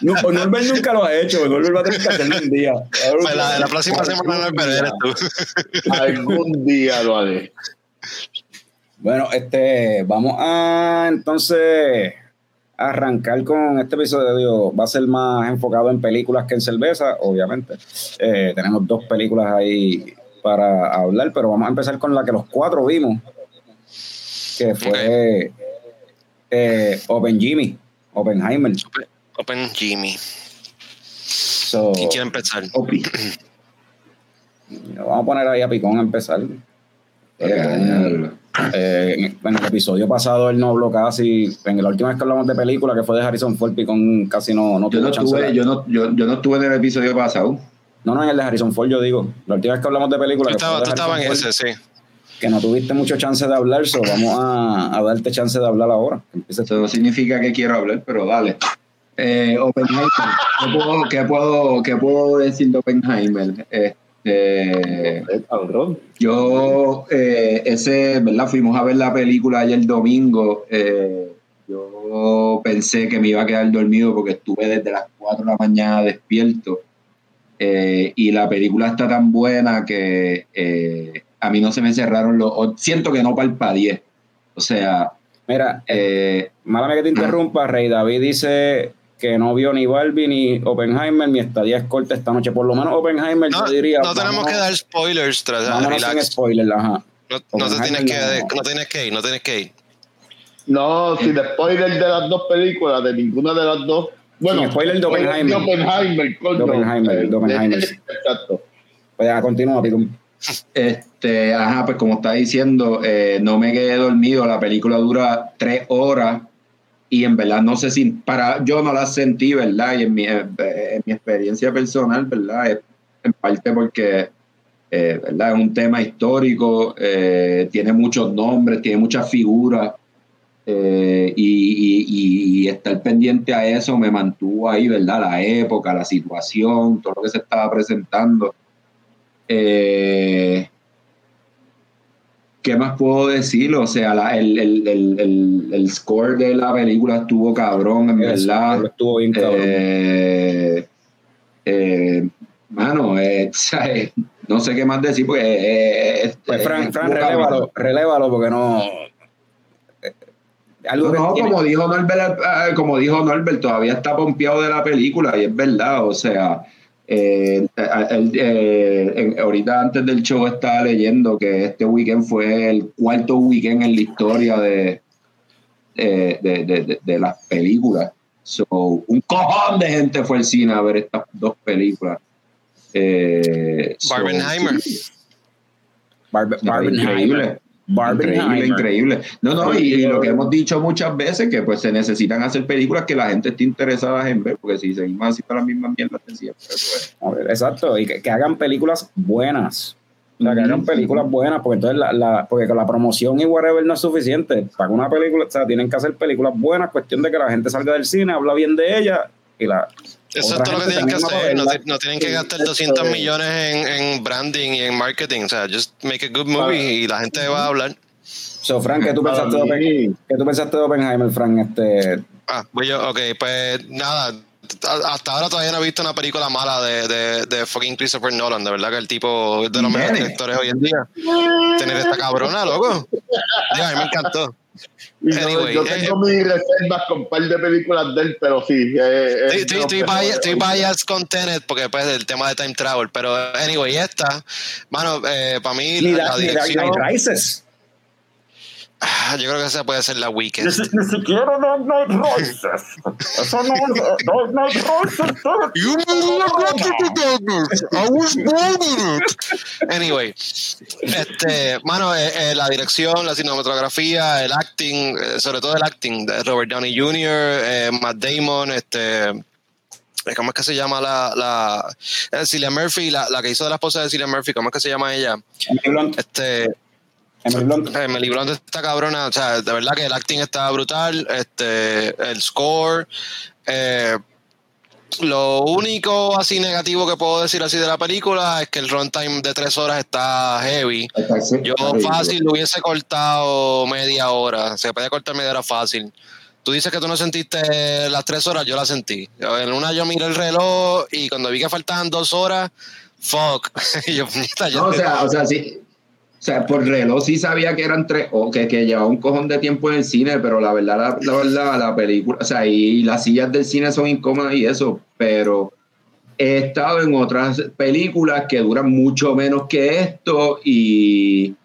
No, pues Norbert nunca lo ha hecho. Norbert va a tener que hacerlo un día. Pues la, la, próxima semana Norbert eres tú. Algún día lo haré. Bueno, este, vamos a entonces arrancar con este episodio. Va a ser más enfocado en películas que en cerveza, obviamente. Eh, tenemos dos películas ahí para hablar, pero vamos a empezar con la que los cuatro vimos, que fue eh, Open Jimmy, Oppenheimer. Open, Jimmy. ¿Quién quiere empezar? Vamos a poner ahí a Picón a empezar. Eh, eh, en el episodio pasado él no habló casi. En la última vez que hablamos de película, que fue de Harrison Ford, Picón casi no, no yo no estuve, yo no, yo, yo, no estuve en el episodio pasado. No, no, en el de Harrison Ford, yo digo. La última vez que hablamos de película. Tú estabas en ese, sí. Que no tuviste mucho chance de hablar, so vamos a, a, darte chance de hablar ahora. Eso no significa que quiero hablar, pero dale. Eh, Oppenheimer, ¿qué puedo, qué, puedo, ¿qué puedo decir de Oppenheimer? Este, eh, yo, eh, ese, ¿verdad? Fuimos a ver la película ayer domingo. Eh, yo pensé que me iba a quedar dormido porque estuve desde las 4 de la mañana despierto. y la película está tan buena que a mí no se me cerraron los. Siento que no parpadeé. O sea. Mira, eh, málame que te interrumpa, Rey David dice que no vio ni Barbie ni Oppenheimer, mi estadía es corta esta noche. Por lo menos Oppenheimer no, yo diría. No tenemos que dar spoilers tras relax. spoilers, ajá. No, no te tienes que, no. tienes que ir, no tienes que ir. No, sin spoiler de las dos películas, de ninguna de las dos. Bueno, sin spoiler de Oppenheimer. De Oppenheimer, De Oppenheimer, de Oppenheimer. Exacto. Pues ya, continúa. Este, ajá, pues como está diciendo, eh, no me quedé dormido. La película dura tres horas y en verdad no sé si para yo no la sentí, ¿verdad? Y en mi, en mi experiencia personal, ¿verdad? En parte porque, eh, ¿verdad? Es un tema histórico, eh, tiene muchos nombres, tiene muchas figuras. Eh, y, y, estar pendiente a eso me mantuvo ahí, ¿verdad? La época, la situación, todo lo que se estaba presentando. Eh, ¿Qué más puedo decir? O sea, el, el, el, el, score de la película estuvo cabrón, en verdad. Estuvo bien cabrón. Eh, eh, mano, eh, no sé qué más decir, pues. pues Fran, Fran relévalo, relévalo, porque no. Algo no, como dijo Norbert, como dijo Norbert, todavía está pompeado de la película y es verdad, o sea, eh, eh, ahorita antes del show estaba leyendo que este weekend fue el cuarto weekend en la historia de, de, de, las películas. So, un cojón de gente fue al cine a ver estas dos películas. Eh, Barbenheimer. Barbenheimer. Increíble, increíble. No, no, y, lo que hemos dicho muchas veces, que pues se necesitan hacer películas que la gente esté interesada en ver, porque si seguimos haciendo las mismas mierdas siempre, pues. A ver, exacto, y que, hagan películas buenas. O sea, que hagan películas buenas, porque entonces la, la, porque con la promoción y whatever no es suficiente. Para una película, o sea, tienen que hacer películas buenas, cuestión de que la gente salga del cine, habla bien de ella y la eso es todo lo que tienen que hacer. No, tienen que gastar 200 millones en, en, branding y en marketing. O sea, just make a good movie y la gente va a hablar. So, Frank, ¿qué tú pensaste, de, Oppenheimer? ¿qué tú pensaste de Oppenheimer, Frank? Este... Ah, pues yo, ok, pues nada. Hasta ahora todavía no he visto una película mala de, de, de fucking Christopher Nolan. De verdad que el tipo es de los mejores directores hoy en día. Tener esta cabrona, loco. a mí me encantó yo tengo eh, mis reservas con un par de películas de él, pero sí. Eh, estoy, bias, con Tenet porque pues el tema de time travel, pero anyway, esta, mano, eh, para mí la, dirección... Ah, yo creo que esa puede ser la weekend. Ni, ni siquiera no, no hay Rises. Eso no, no, no hay Rises. You I was born in it. Anyway, este, mano, eh, eh, la dirección, la cinematografía, el acting, eh, sobre todo el acting de Robert Downey Jr., eh, Matt Damon, este. ¿Cómo es que se llama la, la Cillian Murphy, la, la que hizo de la esposa de Cillian Murphy? ¿Cómo es que se llama ella? Este, Emily Blunt. está cabrona, o sea, de verdad que el acting está brutal, este, el score, eh, lo único así negativo que puedo decir así de la película es que el runtime de tres horas está heavy. Yo fácil lo hubiese cortado media hora, se puede cortar media hora fácil. Tú dices que tú no sentiste las tres horas, yo las sentí. En una yo miré el reloj y cuando vi que faltaban dos horas, fuck. yo, no, o sea, o sea, sí, sea, por reloj sí sabía que eran tres, o que, que llevaba un cojón de tiempo en el cine, pero la verdad, la, verdad, la película, o sea, y las sillas del cine son incómodas y eso, pero he estado en otras películas que duran mucho menos que esto y,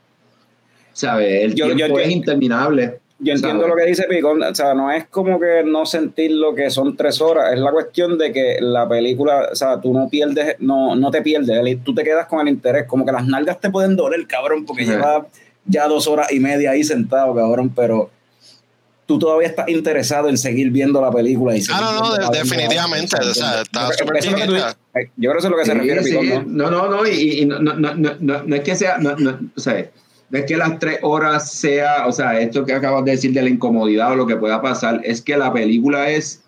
¿sabes? El tiempo es interminable. Yo entiendo lo que dice Picón, o sea, no es como que no sentir lo que son tres horas, es la cuestión de que la película, o sea, tú no pierdes, no, no te pierdes, tú te quedas con el interés, como que las nalgas te pueden doler, cabrón, porque lleva ya dos horas y media ahí sentado, cabrón, pero tú todavía estás interesado en seguir viendo la película. Y ah, no, no, definitivamente, o sea, está súper Yo creo que eso es lo que se refiere, Picón, ¿no? No, no, y, no, no, no, no, no, es que sea, no, no, o sea, es que las tres horas sea, o sea, esto que acabas de decir de la incomodidad o lo que pueda pasar, es que la película es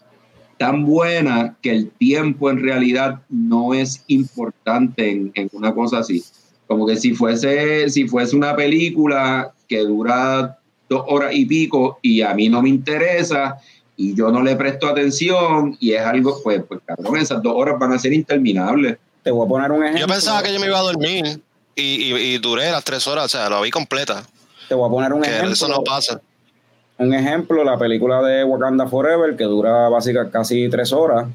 tan buena que el tiempo en realidad no es importante en, una cosa así. Como que si fuese, si fuese una película que dura dos horas y pico y a mí no me interesa y yo no le presto atención y es algo, pues, pues cabrón, esas dos horas van a ser interminables. Te voy a poner un ejemplo. Yo pensaba que yo me iba a dormir y, y, duré las tres horas, o sea, lo vi completa. Te voy a poner un ejemplo. Eso no pasa. Un ejemplo, la película de Wakanda Forever, que dura básicamente casi tres horas.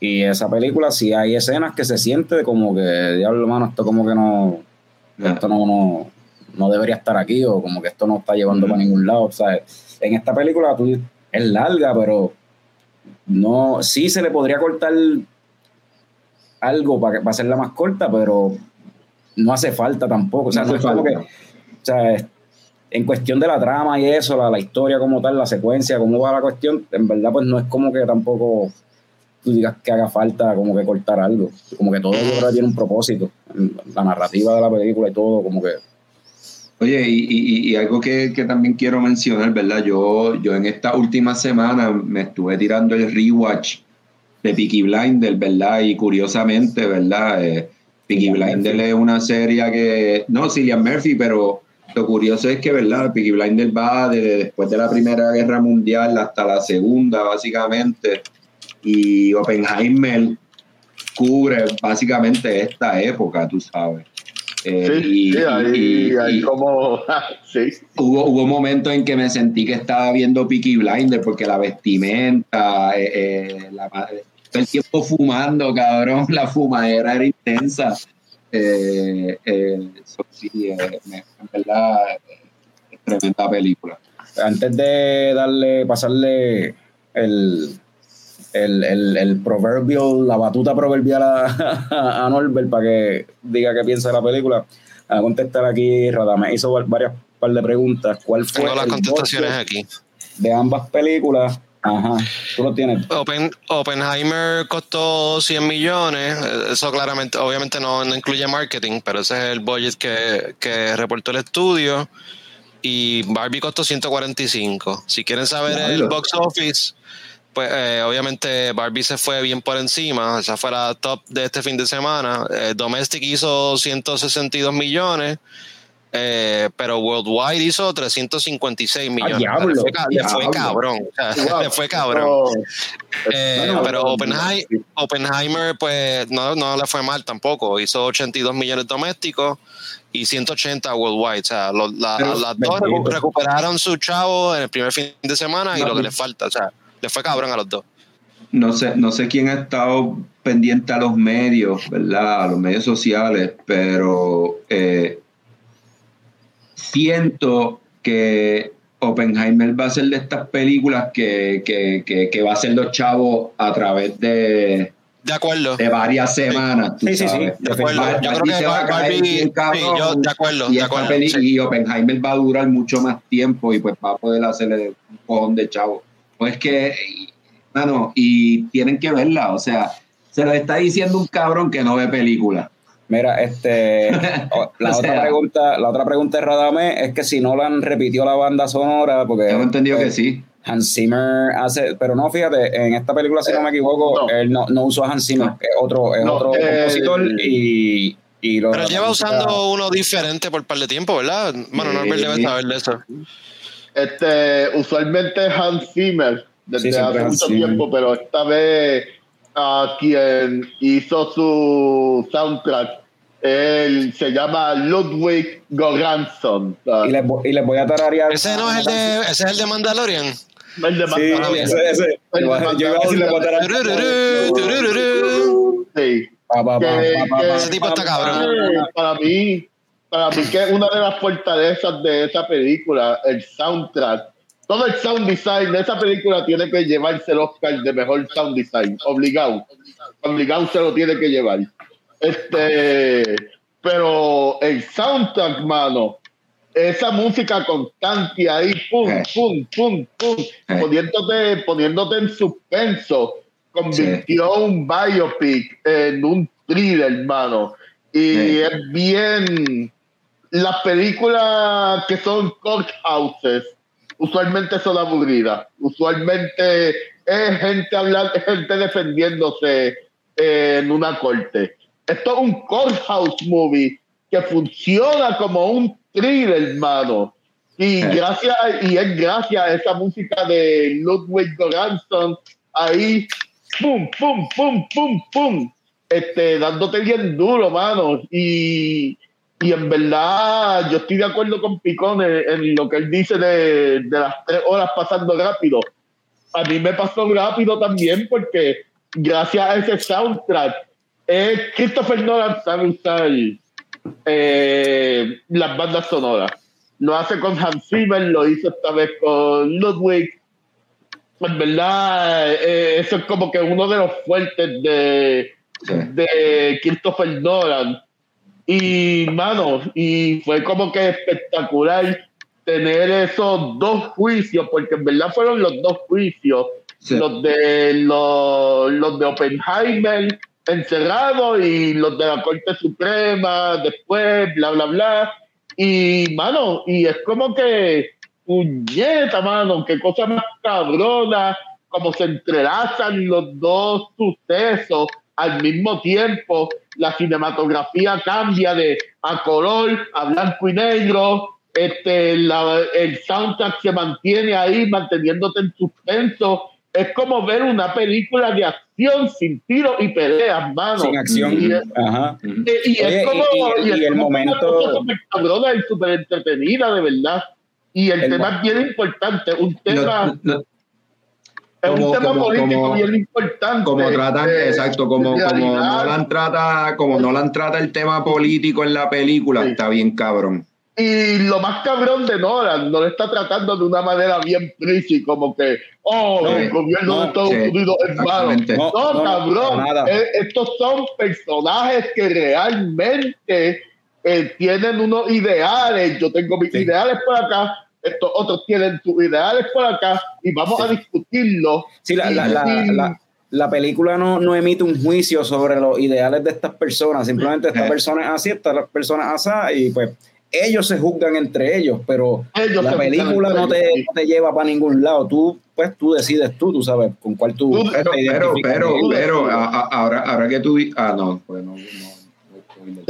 Y esa película, si hay escenas que se siente como que, diablo, hermano, esto como que no. Esto no, no, debería estar aquí, o como que esto no está llevando para ningún lado. O sea, en esta película tú, es larga, pero no. Sí se le podría cortar algo para, para hacerla más corta, pero no hace falta tampoco. O sea, no, es como que, o sea, en cuestión de la trama y eso, la, la, historia como tal, la secuencia, cómo va la cuestión, en verdad, pues no es como que tampoco tú digas que haga falta como que cortar algo. Como que todo tiene un propósito. La narrativa de la película y todo, como que. Oye, y, y, y algo que, que, también quiero mencionar, ¿verdad? Yo, yo en esta última semana me estuve tirando el rewatch de Peaky Blinders, ¿verdad? Y curiosamente, ¿verdad? Eh, Peaky Blinders es una serie que, no, Cillian Murphy, pero lo curioso es que, ¿verdad? Peaky Blinders va desde después de la Primera Guerra Mundial hasta la Segunda, básicamente, y Oppenheimer cubre básicamente esta época, tú sabes. Eh, sí, ahí, ahí como, sí. Hubo, hubo momentos en que me sentí que estaba viendo Peaky Blinders porque la vestimenta, eh, eh, la, todo el tiempo fumando, cabrón, la fumadera era intensa. Eh, eh, sí, eh, en verdad, es tremenda película. Antes de darle, pasarle el, el, el, proverbio, la batuta proverbial a, Norbert para que diga qué piensa de la película, a contestar aquí, Radame hizo varias par de preguntas. ¿Cuál fue Tengo las el contestaciones aquí. de ambas películas? Ajá, tú lo tienes. Open, Oppenheimer costó 100 millones. Eso claramente, obviamente no, no incluye marketing, pero ese es el budget que, que reportó el estudio. Y Barbie costó 145. Si quieren saber el box office, pues eh, obviamente Barbie se fue bien por encima. Esa fue la top de este fin de semana. Eh, Domestic hizo 162 millones. Eh, pero Worldwide hizo 356 millones. diablo, le, fue, le fue cabrón. Wow. le fue cabrón. Oh, Eh, Bueno, pero bueno, Oppenhei- sí. Oppenheimer, pues no, no le fue mal tampoco. Hizo 82 millones domésticos y 180 worldwide. O sea, lo- la- Pero, las dos bendito. recuperaron su chavo en el primer fin de semana y No, lo que les falta. O sea, le fue cabrón a los dos. no sé, no sé quién ha estado pendiente a los medios, ¿verdad? A los medios sociales, pero eh, siento que Oppenheimer va a ser de estas películas que, que, que, que va a ser los chavos a través de, De acuerdo. de varias semanas. tú Sí, sí, sí, de acuerdo. Barbie Yo creo que se va a caer Barbie- bien sí, yo de acuerdo, y, de esta acuerdo, peli- sí. y Oppenheimer va a durar mucho más tiempo y pues va a poder hacerle un cojón de chavo. Pues que, mano, y tienen que verla, o sea, se lo está diciendo un cabrón que no ve películas. Mira, este, la otra sea- pregunta, la otra pregunta de Radame es que si Nolan repitió la banda sonora, porque Tengo entendido eh, que sí. Hans Zimmer hace, pero no, fíjate, en esta película, si no me equivoco, no. él no, no usó a Hans Zimmer, No. es otro, es No, otro el- compositor y, y lo- Pero lleva música- usando uno diferente por par de tiempo, ¿verdad? Bueno. Norbert debe saber de eso. Este, usualmente Hans Zimmer, desde Sí, hace mucho Zimmer. tiempo, pero esta vez a quien hizo su soundtrack, él se llama Ludwig sea, Y les, vo- y les voy a tararear. Ese no es el de, ese es el de Mandalorian. el de Sí, Mandalorian. ese, ese. El de Yo iba a voy a tararear-. Sí. Pa, pa, pa, Ese tipo está cabrón. Para mí, para mí que es una de las fortalezas de esa película, el soundtrack. Todo el sound design de esa película tiene que llevarse el Oscar de mejor sound design, obligado. Obligado se lo tiene que llevar. Este, pero el soundtrack, mano, esa música constante ahí, pum, Eh. pum, pum, pum, Eh. poniéndote, poniéndote en suspenso, convirtió un biopic en un thriller, hermano. Y es bien. Las películas que son courthouses usualmente son aburridas. Usualmente es gente hablando, gente defendiéndose eh, en una corte. Esto es un courthouse movie que funciona como un thriller, hermano. Y Eh. gracias, y es gracias a esa música de Ludwig Göransson ahí, pum, pum, pum, pum, pum, este, dándote bien duro, mano. Y, y en verdad, yo estoy de acuerdo con Picón en, en lo que él dice de, de las tres horas pasando rápido. A mí me pasó rápido también porque gracias a ese soundtrack, eh, Christopher Nolan sabe usar eh, las bandas sonoras. Lo hace con Hans Zimmer, lo hizo esta vez con Ludwig. En verdad, eh, eso es como que uno de los fuertes de, Sí. de Christopher Nolan. Y, mano, y fue como que espectacular tener esos dos juicios, porque en verdad fueron los dos juicios, Sí. los de los, los de Oppenheimer encerrado y los de la Corte Suprema después, bla, bla, bla. Y, mano, y es como que, puñeta, mano, qué cosa más cabrona, como se entrelazan los dos sucesos al mismo tiempo, la cinematografía cambia de a color, a blanco y negro, este, la- el soundtrack se mantiene ahí, manteniéndote en suspenso. Es como ver una película de acción sin tiro y peleas, mano. Sin acción. Y es- Ajá. Y Oye, es como, y- y- el momento- cabrona súper entretenida, de verdad. Y el, El tema es bien importante, un tema, Lo- lo- es un como- tema como- político como- bien importante. como tratan, eh, exacto, como, como. Nolan trata, como Nolan trata el tema político en la película, Sí. está bien cabrón. Y lo más cabrón de Nolan, no lo está tratando de una manera bien preachy, como que, oh, No, el gobierno no, de Estados sí, Unidos es malo. No, No, cabrón, eh, estos son personajes que realmente eh, tienen unos ideales, yo tengo mis ideales por acá, estos otros tienen sus ideales por acá y vamos a discutirlo. Sí, la, la, la, la, la película no, no emite un juicio sobre los ideales de estas personas, simplemente esta Eh. persona es así, esta persona es así, y pues ellos se juzgan entre ellos, pero ellos la película no te, no te lleva para ningún lado, tú pues tú decides tú, tú sabes con cuál tú, Tú- Pero, pero, pero, pero, a- a- ahora, ahora que tú. Ah, no, pues no. no.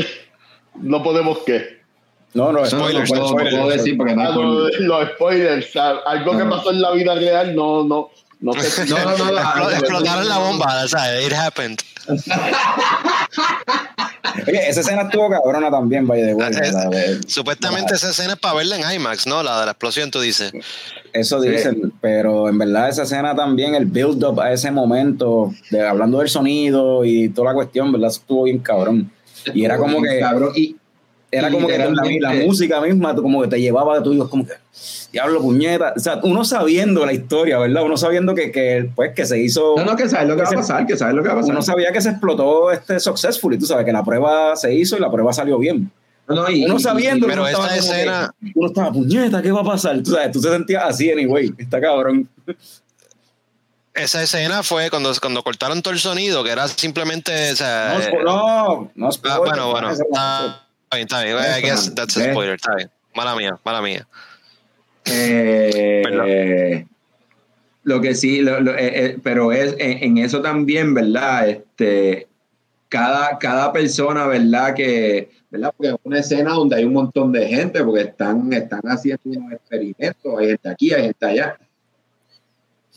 No podemos qué. No, no, Spoilers, puedo, no spoilers. puedo decir porque no Ah, los spoilers, ¿sabes? algo que pasó en la vida real, no, no, no sé. No, no, no, no, Explo- ah, explotaron la bomba, ¿sabes? It happened. Oye, esa escena estuvo cabrona también, vaya de Ah, de- Supuestamente esa escena es para verla en IMAX, ¿no? La de la explosión, tú dices. Eso Sí. dicen, pero en verdad esa escena también, el build up a ese momento, de, hablando del sonido y toda la cuestión, ¿verdad? Estuvo bien cabrón. Y era como que, Cabrón, y, era y como que la, música misma, como que te llevaba de tu hijo, como que, diablo, puñeta. O sea, uno sabiendo la historia, ¿verdad? Uno sabiendo que, que pues, que se hizo. No, no, que sabes lo que va a pasar, que sabes lo que va a pasar. Uno sabía que se explotó este successful y tú sabes que la prueba se hizo y la prueba salió bien. No, no, y- Uno y- sabiendo, Pero uno que- escena- uno estaba, puñeta, ¿qué va a pasar? Tú sabes, tú te sentías así, anyway, está cabrón. Esa escena fue cuando, cuando cortaron todo el sonido, que era simplemente. O sea, No, eh, no, no ah, bueno, bueno. Está bien, está bien. I guess that's a ¿Ves? spoiler. Está bien. Mala mía, mala mía. Eh, eh, lo que sí, lo- lo- eh, eh, pero es en, en eso también, ¿verdad? Este, cada, cada persona, ¿verdad? Que, ¿verdad? Porque es una escena donde hay un montón de gente, porque están, están haciendo unos experimentos, hay gente aquí, hay gente allá.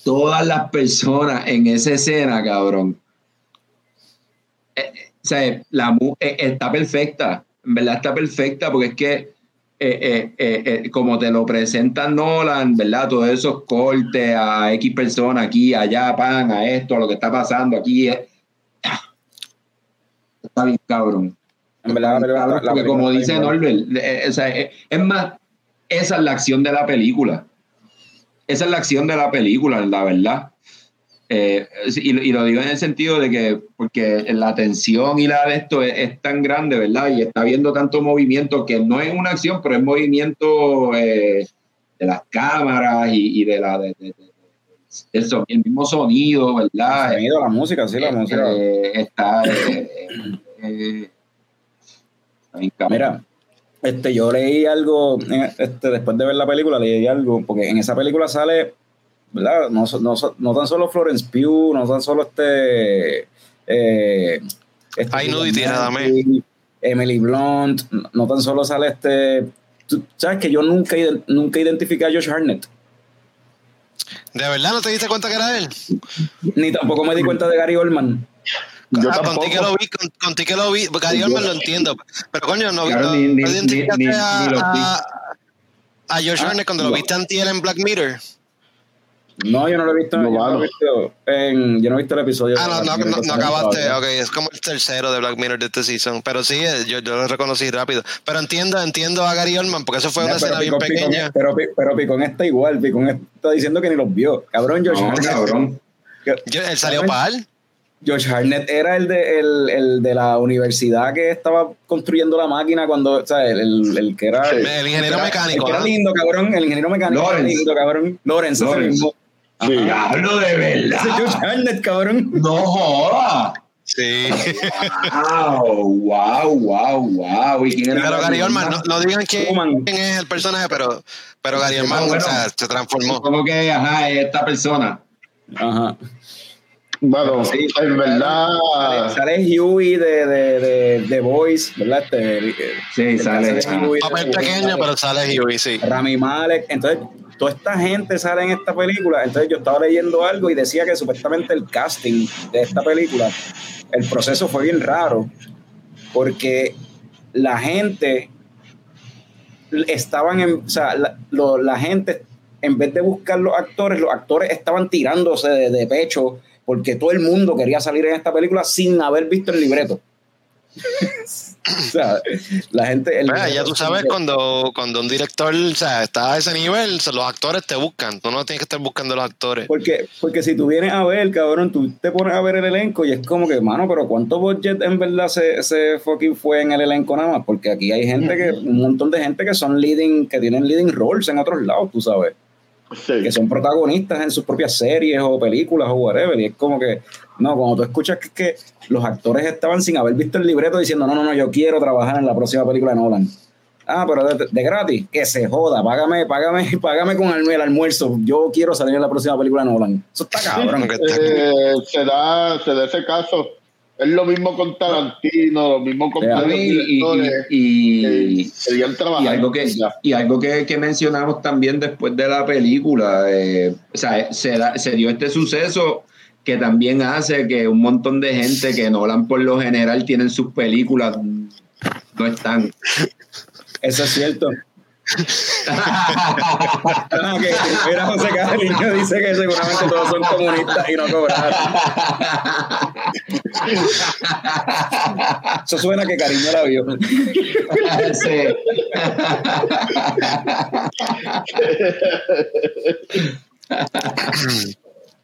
Todas las personas en esa escena, cabrón. eh, eh, o sea, la, eh, está perfecta, en verdad está perfecta, porque es que eh, eh, eh, como te lo presenta Nolan, ¿verdad? Todos esos cortes a X personas aquí, allá, pan, a esto, a lo que está pasando aquí. Está bien, cabrón. En verdad, Cabrón, la porque como dice. Norbert, es más, esa es la acción de la película. Esa es la acción de la película, la verdad. Eh, y, y lo digo en el sentido de que, porque la tensión y la de esto es, es tan grande, ¿verdad? Y está viendo tanto movimiento que no es una acción, pero es movimiento eh, de las cámaras y, y de la de, de- de- el, mismo sonido, ¿verdad? El sonido, la música, sí, la Eh, música. está, está. Mira, este, yo leí algo, este, después de ver la película, leí algo, porque en esa película sale, ¿verdad? No, no, no tan solo Florence Pugh, no tan solo este... Eh, este Hay nudity, Keegan nada más. Murray, Emily Blunt, no, no tan solo sale este... tú sabes que yo nunca, nunca identifiqué a Josh Hartnett, ¿De verdad no te diste cuenta que era él? ni tampoco me di cuenta de Gary Oldman. Yo Ah, tampoco. contigo lo vi, con, contigo que lo vi, Dios me lo entiendo. Pero coño, no, Claro, no, ni- ni- no identificaste ni- ni- a, ni lo vi. a, a Josh Ah, Hartnett cuando no. lo viste antier en Black Mirror. No, yo no lo he visto, No, yo no, lo mano. he visto en- yo no he visto el episodio. Ah, no, no, no, acabaste. Ok, es como el tercero de Black Mirror de este season. Pero sí, eh, yo, yo lo reconocí rápido. Pero entiendo, entiendo a Gary Oldman, porque eso fue una escena bien pequeña. pero, Pi- pero Picón está igual, Picón está diciendo que ni los vio. Cabrón, Josh No, Hartnett. cabrón. Yo- él salió para él. Josh Hartnett era el de, el, el de la universidad que estaba construyendo la máquina cuando, o sea, el, el- el que era... El ingeniero mecánico, el que lindo, cabrón, el ingeniero mecánico. era lindo, cabrón. Lawrence. Hablo de Ese es Josh verdad. Cabrón. No joda. Sí. Wow, wow, wow, wow. ¿Y quién era Pero Gary Oldman, no, no digan quién, es el personaje, pero, pero Gary Oldman bueno. o sea, se transformó. Como que, ajá, esta persona. Ajá. Bueno, Sí, en verdad. Sale Huey de, de, de, de Boys, ¿verdad? Este, Sí, sale, Papel pequeño, pero sale Huey, sí. Rami Malek. Entonces, toda esta gente sale en esta película. Entonces, yo estaba leyendo algo y decía que supuestamente el casting de esta película, el proceso fue bien raro, porque la gente estaban en, o sea, la, la gente, en vez de buscar los actores, los actores estaban tirándose de pecho porque todo el mundo quería salir en esta película sin haber visto el libreto. o sea, la gente. el- ya tú sabes cuando, cuando un director o sea, está a ese nivel, los actores te buscan. Tú no tienes que estar buscando a los actores. Porque, porque si tú vienes a ver, cabrón, tú te pones a ver el elenco y es como que, mano, pero ¿cuánto budget en verdad se, se fucking fue en el elenco nada más? Porque aquí hay gente que, un montón de gente que son leading, que tienen leading roles en otros lados, tú sabes, Sí. que son protagonistas en sus propias series o películas o whatever. Y es como que, no, cuando tú escuchas que, que los actores estaban sin haber visto el libreto diciendo, no, no, no, yo quiero trabajar en la próxima película de Nolan. Ah, pero de, de gratis, que se joda, págame, págame, págame con el, el almuerzo. Yo quiero salir en la próxima película de Nolan. Eso está cabrón. Eh, se, da, se da ese caso. Es lo mismo con Tarantino, lo mismo con Y, y- directores y- algo que y algo que, que mencionamos también después de la película eh, o sea se, da- se dio este suceso que también hace que un montón de gente que Nolan por lo general tienen sus películas no están Eso es cierto. Ah, que, mira, José Carlos dice que seguramente todos son comunistas y no cobraron. Eso suena que Cariño la vio. Sí.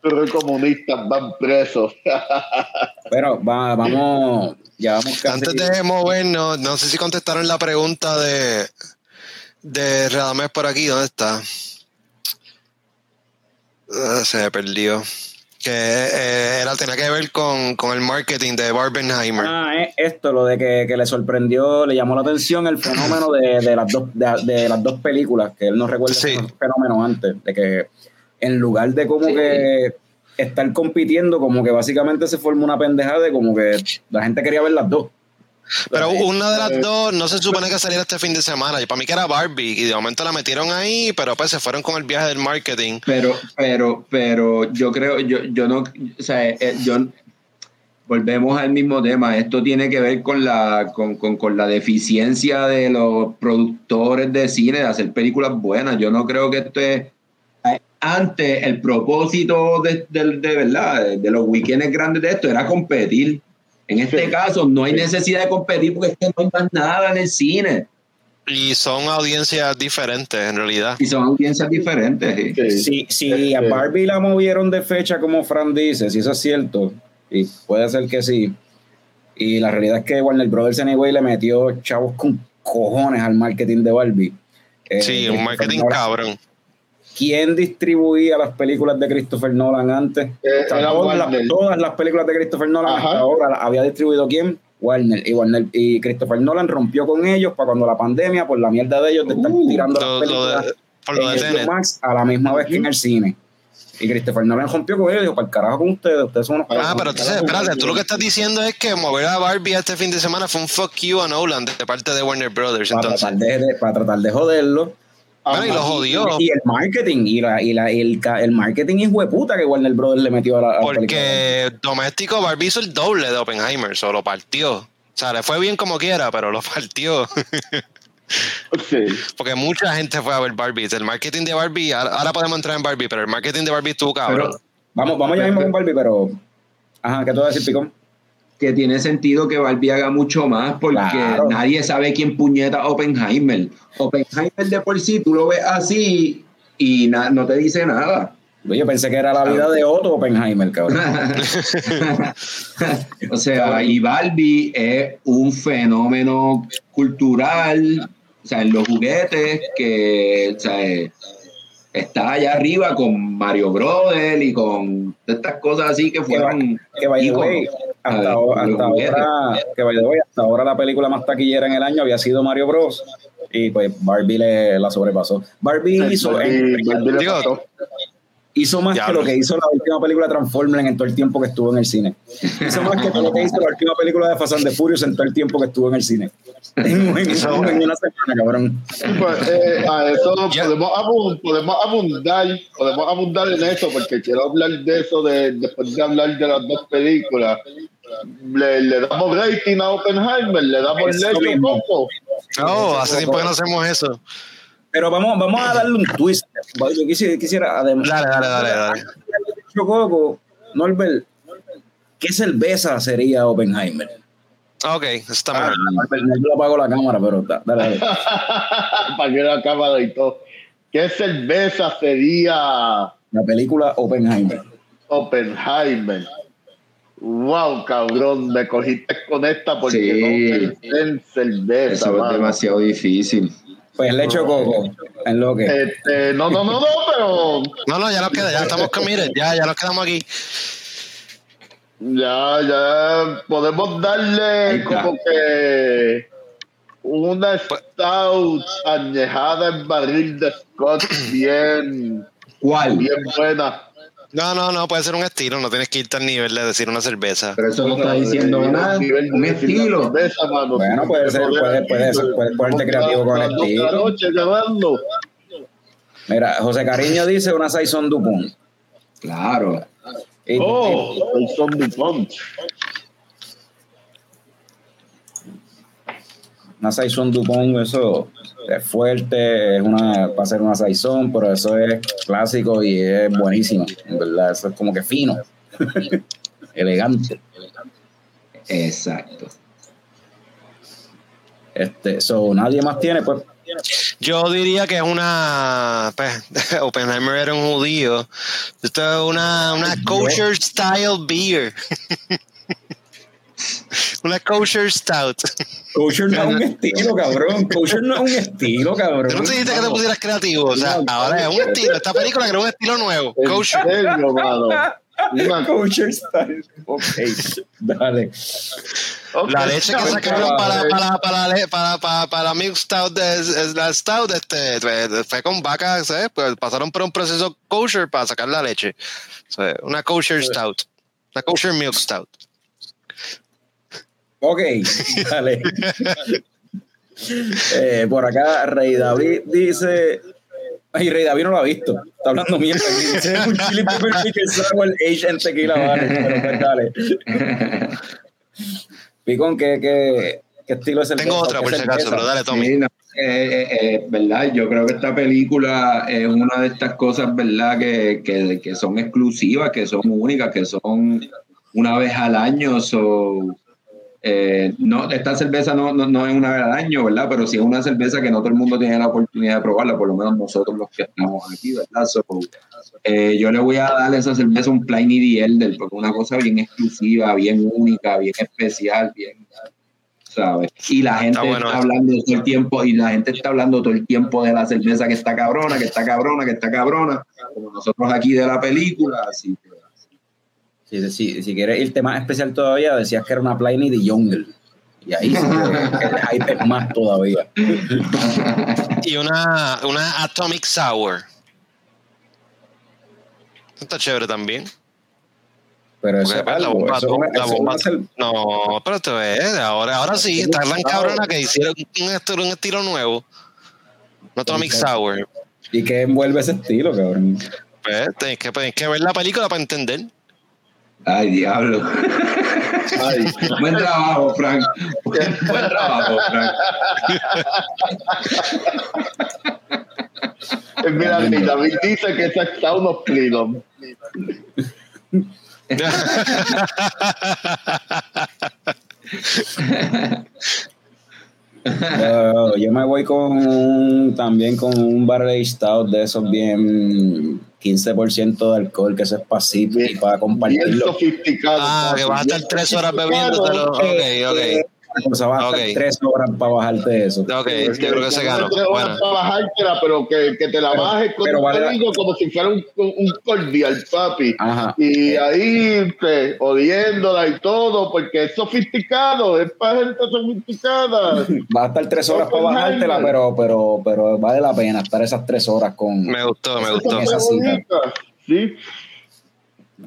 Pero comunistas van presos. Pero va- vamos, ya vamos casi. Antes de movernos, no sé si contestaron la pregunta de, de Radamés por aquí. ¿Dónde está? Ah, se me perdió. Que eh, era, tenía que ver con, con el marketing de Barbenheimer. Ah, es esto, lo de que, que le sorprendió, le llamó la atención el fenómeno de, de las, dos, de, de las dos películas, que él no recuerda Sí. ese fenómeno antes, de que en lugar de como que estar compitiendo, como que básicamente se formó una pendejada de como que la gente quería ver las dos. Pero una de las Eh, dos no se supone que saliera este fin de semana. Y para mí que era Barbie. Y de momento la metieron ahí, pero pues se fueron con el viaje del marketing. pero pero pero yo creo yo yo no o sea eh, yo volvemos al mismo tema esto tiene que ver con la con, con, con la deficiencia de los productores de cine de hacer películas buenas yo no creo que esto es antes el propósito de, de, de verdad de los weekends grandes de esto era competir en este Sí. caso no hay necesidad de competir porque es que no hay más nada en el cine Y son audiencias diferentes en realidad. y son audiencias diferentes sí. Sí. Si, a Este- Barbie la movieron de fecha como Fran dice, si eso es cierto, y puede ser que sí, y la realidad es que Warner Brothers Anyway le metió chavos con cojones al marketing de Barbie. Eh, Sí, un Christopher marketing cabrón. ¿Quién distribuía las películas de Christopher Nolan antes? Eh, todas, las, todas las películas de Christopher Nolan Ajá. hasta ahora las había distribuido quién? Warner. Y, Warner. y Christopher Nolan rompió con ellos para cuando la pandemia, por la mierda de ellos, de estar Uh, tirando Lo- las lo películas de- por lo de en Tenet. Max a la misma vez que en el cine. Y Christopher Nolan rompió con ellos y dijo, para el carajo con ustedes, ustedes son unos Ah, pero entonces, espérate, tú lo que estás diciendo es que mover a Barbie este fin de semana fue un fuck you a Nolan de parte de Warner Brothers. para, Entonces, tratar de, de- para tratar de joderlo. Bueno, y lo Ajá. jodió. Y el marketing, y, la, y la, el, marketing hijo de puta que Warner Brothers le metió a la, a la película. Porque doméstico Barbie hizo el doble de Oppenheimer, solo lo partió. O sea, le fue bien como quiera, pero lo partió. Sí. Porque mucha gente fue a ver Barbie. El marketing de Barbie, ahora, podemos entrar en Barbie, pero el marketing de Barbie estuvo cabrón. Pero- Vamos, vamos ya mismo con Barbie, pero... Ajá, ¿qué te vas a decir, Picón? Que tiene sentido que Barbie haga mucho más porque Claro. nadie sabe quién puñeta Oppenheimer. Oppenheimer de por sí, tú lo ves así y no te dice nada. Yo pensé que era la vida de Otto Oppenheimer, cabrón. o sea, y Barbie es un fenómeno cultural, o sea, en los juguetes que o sea, está allá arriba con Mario Brothers y con estas cosas así que fueron que by the way, hasta, Ah, ahora, hasta ahora, que way, hasta ahora la película más taquillera en el año había sido Mario Bros. Y pues Barbie le, la sobrepasó. Barbie hizo, Barbie-. Hizo más que lo que hizo la última película de Transformers en todo el tiempo que estuvo en el cine. Hizo más que todo lo que hizo la última película de Fast and the Furious en todo el tiempo que estuvo en el cine. En, en- en una semana, cabrón. Pues, eh, a eso podemos, podemos abundar, podemos abundar en eso, porque quiero hablar de eso de, después de hablar de las dos películas. Le, le damos rating a Oppenheimer, le damos leche un poco. No, hace tiempo que no hacemos eso. Pero vamos, vamos a darle un twist. Yo quisiera, quisiera además. Dale, dale, dale, dale. Coco, Norbert, ¿qué cerveza sería Oppenheimer? Ok, eso está Ah, mejor. no, yo apago la cámara, pero está- dale, dale. Para que la cámara y todo. ¿Qué cerveza sería La película Oppenheimer. Oppenheimer? Wow, cabrón, me cogiste con esta porque Sí. no pensé en cerveza, Eso es demasiado difícil. Pues leche coco, en lo que. Este, no, no, no, no, pero No, no, ya nos queda, ya estamos committed, ya, ya nos quedamos aquí. ya, ya podemos darle como que una Pues- stout añejada en barril de Scott bien, ¿Cuál? bien buena. No, no, no, puede ser un estilo, no tienes que irte al nivel de decir una cerveza. Pero eso no está diciendo nada. Un estilo. cerveza, mano. Bueno, puede ser, puede- puede ser, puede ponerte creativo con el estilo. Mira, José Cariño dice una Saison Dupont. Claro. Oh, zombie punch. Una Saison Dupont, eso es fuerte, es una, va a ser una Saison, pero eso es clásico y es buenísimo, en verdad, eso es como que fino, elegante. Exacto. Este, so, nadie más tiene, pues, Yo diría que es una. Pues, Oppenheimer era un judío. Esto es una, una kosher style beer. una kosher stout. kosher no es un estilo, cabrón, kosher no es un estilo, cabrón. Tú no te dijiste que te pusieras creativo. O sea, ahora es un estilo. Esta película creó un estilo nuevo. Kosher. serio, mano. Una- Kosher style, ok, dale. La leche que sacaron para, para, para, para, para, Milk Stout, de, es- la Stout este, fue, fue con vacas, ¿sabes? Pues pasaron por un proceso kosher para sacar la leche. O sea, una kosher Stout. Una kosher Milk Stout. Ok, dale. Eh, por acá, Rey David dice. Ay, Rey David no lo ha visto. Está hablando mierda. Dice un chili pepper pickle sour Asian tequila vale. Pero pues dale. Picón, ¿qué, qué, qué estilo es el Tengo otra, por si acaso, pero dale, Tommy. Sí, no, eh, eh, eh, verdad, yo creo que esta película es una de estas cosas, verdad, que, que, que son exclusivas, que son únicas, que son una vez al año. So, eh, no, esta cerveza no, no, no es una al año, ¿verdad? Pero sí es una cerveza que no todo el mundo tiene la oportunidad de probarla, por lo menos nosotros los que estamos aquí, ¿verdad? So, eh, yo le voy a dar a esa cerveza un the Elder, porque es una cosa bien exclusiva, bien única, bien especial, bien, ¿sabes? Y la gente Está bueno está hablando todo el tiempo, y la gente está hablando todo el tiempo de la cerveza que está cabrona, que está cabrona, que está cabrona, como nosotros aquí de la película, así que Si, si, si quieres irte más especial todavía, decías que era una Pliny de Jungle. Y ahí que el hype es más todavía. Y una, una Atomic Sour. Está chévere también. Pero eso Porque, la bomba, eso la bomba- No, pero te ves, ahora, ahora sí, está tan cabrona que hicieron un estilo, un estilo nuevo. Un Atomic Sour. ¿Y qué envuelve ese estilo, cabrón? Pues, tienes que, tienes que ver la película para entender. Ay, diablo. Ay, Buen trabajo, Frank. Buen, buen trabajo, Frank. eh, mira, mi David dice que esa está unos Cleveland. Yo, yo me voy con un- también con un barrel stout de esos bien 15% de alcohol, que eso es sí y para Bien compartirlo. sofisticado. ah, que vas a estar tres horas bebiéndotelo. Ok, ok. O sea, vas a estar Ok. tres horas para bajarte eso. Ok, yo creo que se ganó. Tres horas Bueno, para bajártela, pero que, que te la Pero- bajes con pero un vale la- como si fuera un, un cordial, papi. Ajá. Y ahí, pues, odiéndola y todo, porque es sofisticado, es para gente sofisticada. Vas a estar tres horas para bajártela, pero, pero, pero vale la pena estar esas tres horas con me gustó, me gustó. Esa cita. Sí.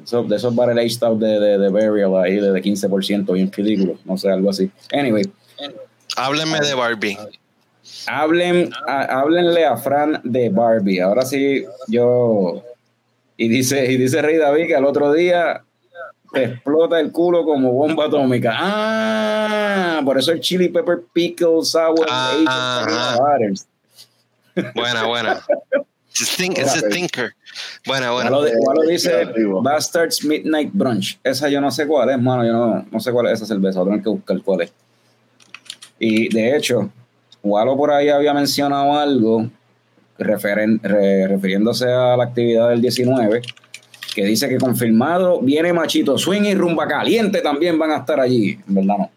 Esos, de esos barrel stout de, de, de Burial ahí, de, de 15%, bien ridículo, no sé, algo así. Anyway, Háblenme de Barbie. hablen, a- háblenle a Fran de Barbie. Ahora sí, yo. Y dice, y dice Rey David que al otro día te explota el culo como bomba atómica. Ah, por eso el chili pepper pickle sour Ah, butters. Buena, buena. It's a think- it's a thinker. Buena, buena. Walo, Walo dice. Bastards Midnight Brunch. Esa yo no sé cuál es, mano. Yo no, no sé cuál es esa cerveza. Voy a tener que buscar cuál es. Y de hecho, Walo por ahí había mencionado algo referen- re- refiriéndose a la actividad del 19, que dice que confirmado viene Machito Swing y Rumba Caliente también van a estar allí. En verdad no.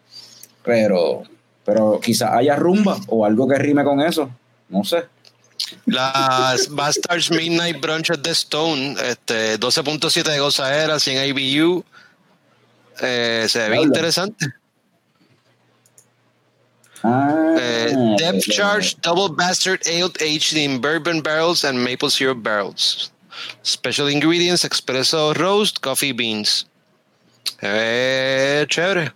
Pero, pero quizás haya rumba o algo que rime con eso. No sé. Las Bastards Midnight Brunch at the Stone, este, 12.7 de gozadera, 100 IBU. Eh, se ve interesante. Ah, Eh, depth charge, double bastard ale aged in bourbon barrels and maple syrup barrels. Special ingredients: espresso roast, coffee beans. Ve chévere.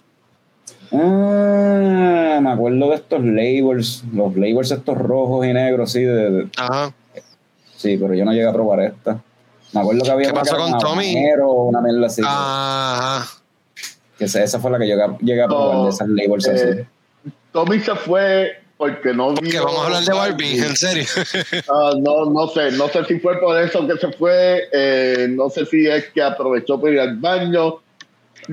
Ah, me acuerdo de estos labels, los labels estos rojos y negros, sí, de, de- Ajá. sí, pero yo no llegué a probar esta. Me acuerdo que había ¿Qué una pasó con Tommy? una mierda así. Ajá. Que esa, esa fue la que yo llegué, llegué a probar No, de esas labels así. eh, Tommy se fue porque no Que vio vamos a hablar de Barbie, en serio. Ah, no, no sé, no sé si fue por eso que se fue, eh, no sé si es que aprovechó para ir al baño.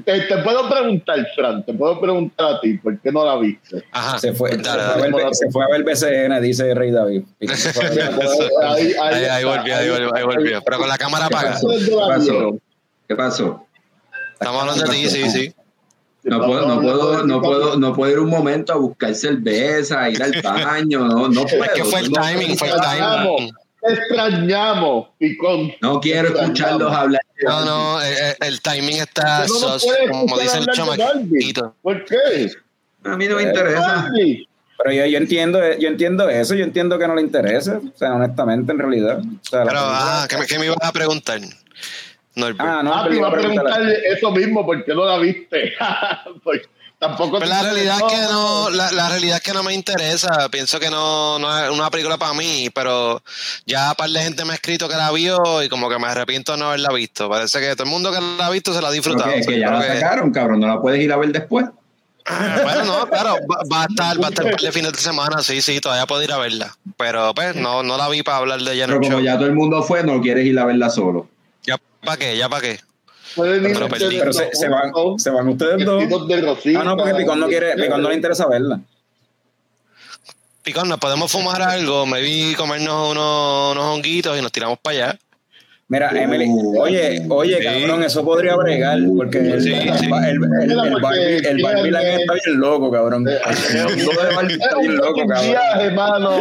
Te, te puedo preguntar, Fran, te puedo preguntar a ti, ¿por qué no la viste? Ajá. Se fue, Dale, se, fue a dale. ver, se fue a ver BCN, dice Rey David. A Ahí, Ahí, volvió, ahí volvió, ahí volvió. Pero con la cámara ¿Qué apagada. ¿Qué pasó? ¿Qué pasó? Estamos hablando de ti, sí, sí. No puedo, no puedo, no puedo, no puedo ir un momento a buscar cerveza, ir al baño, no, no puedo. Es que fue el timing, fue el timing. Te extrañamos, Picón. No quiero escucharlos hablar. No, no, eh, eh, el timing está no puedes como dice el chamaquito. ¿Por qué? A mí no me interesa. Barbie. Pero yo, yo entiendo, yo entiendo eso, yo entiendo que no le interesa, o sea, honestamente, en realidad. O sea, Pero, ah, ¿qué me, qué me ibas a preguntar? Norbert. Ah, no, Ah, te iba a preguntar- eso mismo, ¿por qué no la viste? tampoco te la realidad es que no, la, la realidad es que no me interesa. Pienso que no, no es una película para mí, pero ya un par de gente me ha escrito que la vio y como que me arrepiento de no haberla visto. Parece que todo el mundo que la ha visto se la ha disfrutado. que, que ya la sacaron, cabrón. No la puedes ir a ver después. Ah, bueno, no, claro, va, va a estar, va a estar un par de fines de semana, sí, sí, todavía puedo ir a verla. Pero pues no, no la vi para hablar de ella en Pero el como show. ya todo el mundo fue, no quieres ir a verla solo. Ya para qué, ya para qué. Pueden ir Pero perdí. ustedes Pero se, van, juntos, se van ustedes dos. de rosita. Ah, no, porque Picón no quiere, Picón no le interesa verla. Picón, nos podemos fumar algo, me vi comernos unos, unos honguitos y nos tiramos para allá. Mira, Emily, oye, oye, sí. cabrón, eso podría bregar, porque el, Sí, el, sí. el, el, el, el Barbie, el Barbie la está bien loco, cabrón. Eh, El mundo de Barbie Es está bien loco, cabrón. viaje, mano.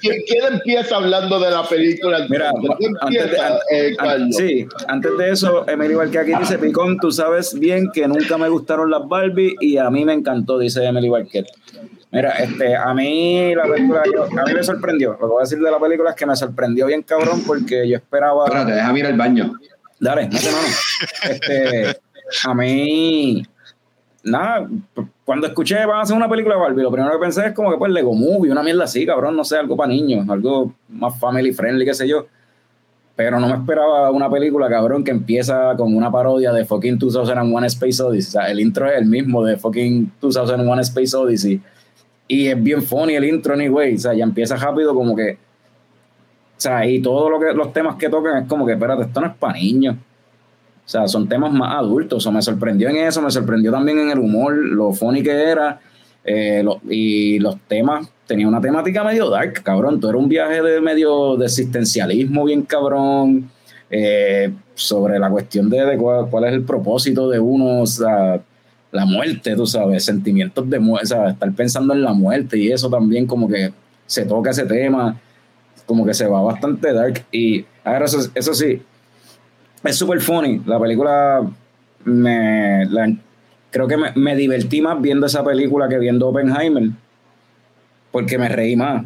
¿Quién, quién empieza hablando de la película? Mira, ¿Quién antes de, an- eh, an- sí, antes de eso, Emily Barque dice, Picón, tú sabes bien que nunca me gustaron las Barbie y a mí me encantó, dice Emily Barquet. Mira, este, a mí la película, yo- a mí me sorprendió. Lo que voy a decir de la película es que me sorprendió bien cabrón porque yo esperaba... Espérate, déjame ir al baño. Dale, mete mano. Este, a mí, nada, cuando escuché van a hacer una película de Barbie, lo primero que pensé es como que pues Lego Movie, una mierda así, cabrón, no sé, algo para niños, algo más family friendly, qué sé yo. Pero no me esperaba una película, cabrón, que empieza con una parodia de fucking 2001 Space Odyssey. O sea, el intro es el mismo de fucking 2001 Space Odyssey. Y es bien funny el intro, anyway. O sea, ya empieza rápido como que o sea, y todos lo que, los temas que tocan es como que, espérate, esto no es para niños. O sea, son temas más adultos. O me sorprendió en eso, me sorprendió también en el humor, lo funny que era. eh, lo- y los temas, tenía una temática medio dark, cabrón. Todo era un viaje de medio de existencialismo bien cabrón. eh, sobre la cuestión de, de cuál, cuál es el propósito de uno, o sea, la muerte, tú sabes, sentimientos de muerte, sea, estar pensando en la muerte y eso también como que se toca ese tema como que se va bastante dark. Y ahora eso, eso sí, es súper funny. La película me creo que me, me divertí más viendo esa película que viendo Oppenheimer. Porque me reí más.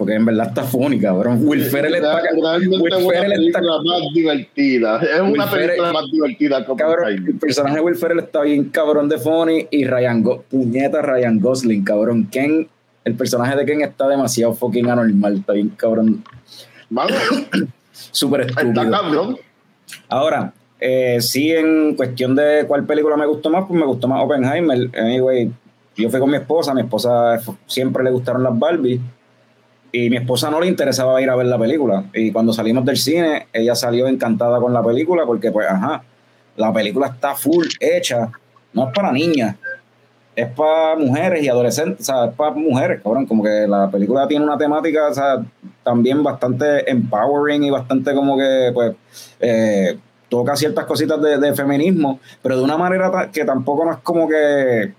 Porque en verdad está funny, cabrón. Will Ferrell está, Realmente Will es una está película más divertida. Es Will una película Ferrell- más divertida que cabrón. El personaje de Will Ferrell está bien cabrón de funny. Y Ryan Go puñeta Ryan Gosling, cabrón. Ken, el personaje de Ken está demasiado fucking anormal. Está bien cabrón. Mano, Súper está estúpido. cabrón. Ahora, eh, sí, en cuestión de cuál película me gustó más, pues me gustó más Oppenheimer. Anyway, yo fui con mi esposa, mi esposa siempre le gustaron las Barbie y mi esposa no le interesaba ir a ver la película. Y cuando salimos del cine, ella salió encantada con la película porque, pues, ajá, la película está full hecha, no es para niñas. es para mujeres y adolescentes, o sea, es para mujeres, cabrón. Como que la película tiene una temática, o sea, también bastante empowering y bastante como que, pues, eh, toca ciertas cositas de, de feminismo, pero de una manera que tampoco no es como que.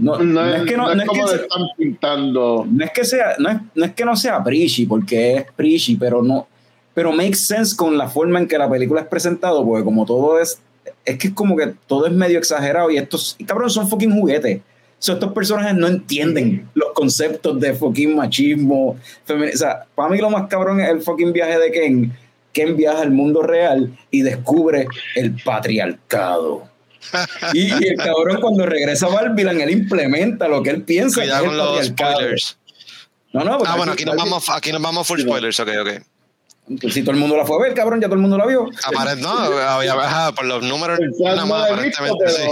No, No, no es, es que no, no es es que le están pintando. no es que sea, no es, no es que no sea preachy, porque es preachy, pero no, pero makes sense con la forma en que la película es presentado, porque como todo es, es que es como que todo es medio exagerado y estos, y cabrón, son fucking juguetes. So, estos personajes no entienden los conceptos de fucking machismo, femini- o sea, para mí lo más cabrón es el fucking viaje de Ken. Ken viaja al mundo real y descubre el patriarcado. Y, y el cabrón cuando regresa a Barbilan, él implementa lo que él piensa Cuidado con los spoilers. No, no, Ah, bueno, aquí nos vamos, aquí nos vamos full spoilers, ok, ok. Pues si todo el mundo la fue a ver, cabrón, ya todo el mundo la vio. Apare- no, había ajá, por los números, nada no más, aparentemente, sí.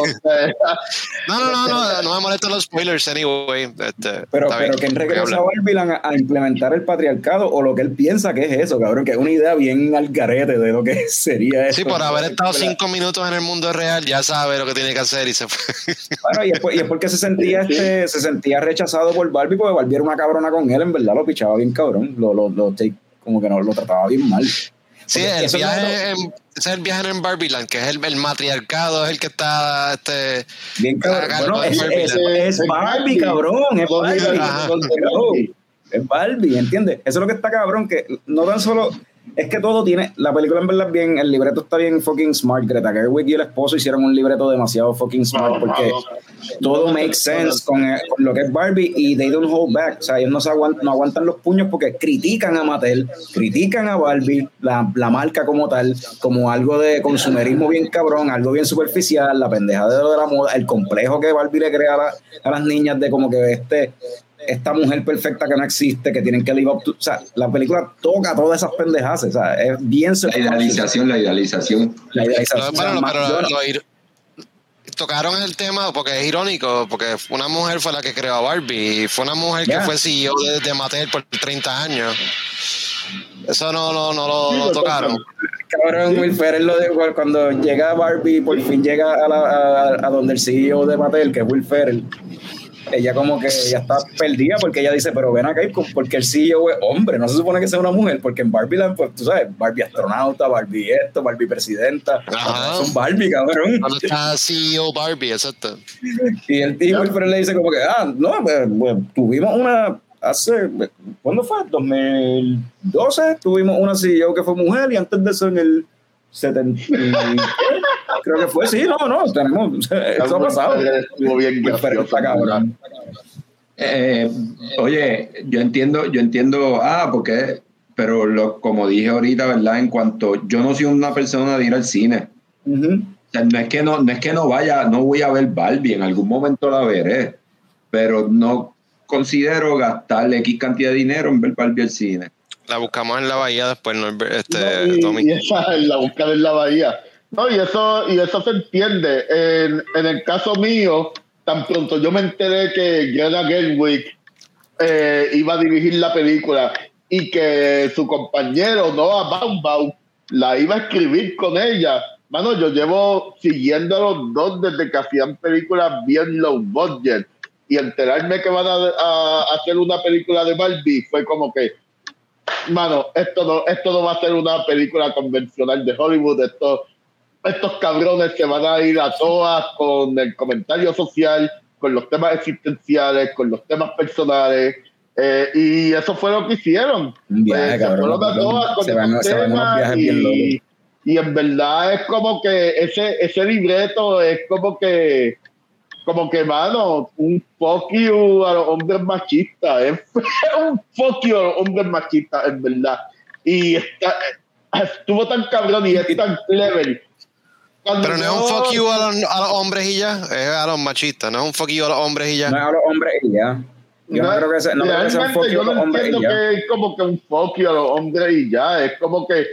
No, no, no, no, no me molestan los spoilers anyway. Este, Pero, pero bien, que él voy a regresa a hablar. Barbilan a, a implementar el patriarcado o lo que él piensa que es eso, cabrón, que es una idea bien al garete de lo que sería eso. Sí, por haber estado cinco minutos en el mundo real, ya sabe lo que tiene que hacer y se fue. Bueno, y, es, por- y es porque se sentía este, se sentía rechazado por Barbie, porque Barbie era una cabrona con él, en verdad lo pichaba bien cabrón, lo, lo, lo take- como que no, lo trataba bien mal. Sí, el eso es lo- viaje, en, ese es el viaje en Barbieland, que es el, el matriarcado, es el que está, este, Bien cabrón. Bueno, es, Barbie. es, es Barbie, cabrón, es. Barbie. Es Barbie, ¿entiendes? Eso es lo que está cabrón, que no tan solo. Es que todo tiene. La película en verdad es bien. El libreto está bien fucking smart. Greta Gerwig y el esposo hicieron un libreto demasiado fucking smart porque todo makes sense con, eh, con lo que es Barbie y they don't hold back. O sea, ellos no, se aguantan, no aguantan los puños porque critican a Mattel, critican a Barbie, la, la marca como tal, como algo de consumerismo bien cabrón, algo bien superficial, la pendeja de lo de la moda, el complejo que Barbie le crea a, la- a las niñas de como que este esta mujer perfecta que no existe, que tienen que live up to- O sea, la película toca todas esas pendejas. O sea, es bien La idealización, la idealización. La idealización. bueno, pero lo- no- lo ir- tocaron el tema porque es irónico, porque una mujer fue la que creó a Barbie y fue una mujer que fue CEO de, de Mattel por 30 años. Eso no, no, no lo, Sí, lo tocaron. Cabrón, Will Ferrell lo de cuando llega Barbie, por fin llega a, la, a, a donde el CEO de Mattel, que es Will Ferrell. Ella como que ya está perdida porque ella dice, pero ven acá, porque el CEO es hombre, no se supone que sea una mujer, porque en Barbie, Land, pues tú sabes, Barbie astronauta, Barbie esto, Barbie presidenta, Ajá. son Barbie, cabrón. Cuando está CEO Barbie, exacto. Y el tío Will Ferrell le dice como que, ah, no, pues, pues, tuvimos una, hace, ¿cuándo fue? 2012, tuvimos una CEO que fue mujer y antes de eso en el 70, creo que fue, sí, no, no, tenemos, eso ha pasado. Estuvo bien cabrón. Eh, oye, yo entiendo, yo entiendo, ah, porque, pero lo, como dije ahorita, ¿verdad? En cuanto, yo no soy una persona de ir al cine. Ujú. O sea, no es que no, no es que no vaya, no voy a ver Barbie, en algún momento la veré, pero no considero gastarle X cantidad de dinero en ver Barbie al cine. La buscamos en la bahía después, ¿no? Este, No, y, Tommy. y esa es la búsqueda en la bahía. No, y eso, y eso se entiende. En, en el caso mío, tan pronto yo me enteré que Greta Gerwig eh, iba a dirigir la película y que su compañero Noah Baumbau la iba a escribir con ella. Mano, yo llevo siguiendo a los dos desde que hacían películas bien low budget y enterarme que van a, a hacer una película de Barbie fue como que mano, esto no, esto no va a ser una película convencional de Hollywood, esto, estos cabrones se van a ir a todas con el comentario social, con los temas existenciales, con los temas personales, eh, y eso fue lo que hicieron. Eh, se cabrón, fueron a cabrón. todas con Se van- esos se van unos temas viajes bien y, locos. y en verdad es como que ese, ese libreto es como que como que, mano, un fuck you a los hombres machistas. Es un fuck you a los hombres machistas, en verdad. Y está, estuvo tan cabrón y es tan clever. Cuando Pero no es un fuck you a los, a los hombres y ya, es a los machistas, no es un fuck you a los hombres y ya. No es a los hombres y ya. Yo no, No, creo que sea, no creo que sea un fuck you yo a los hombres y entiendo ya. que es como que un fuck you a los hombres y ya. Es como que,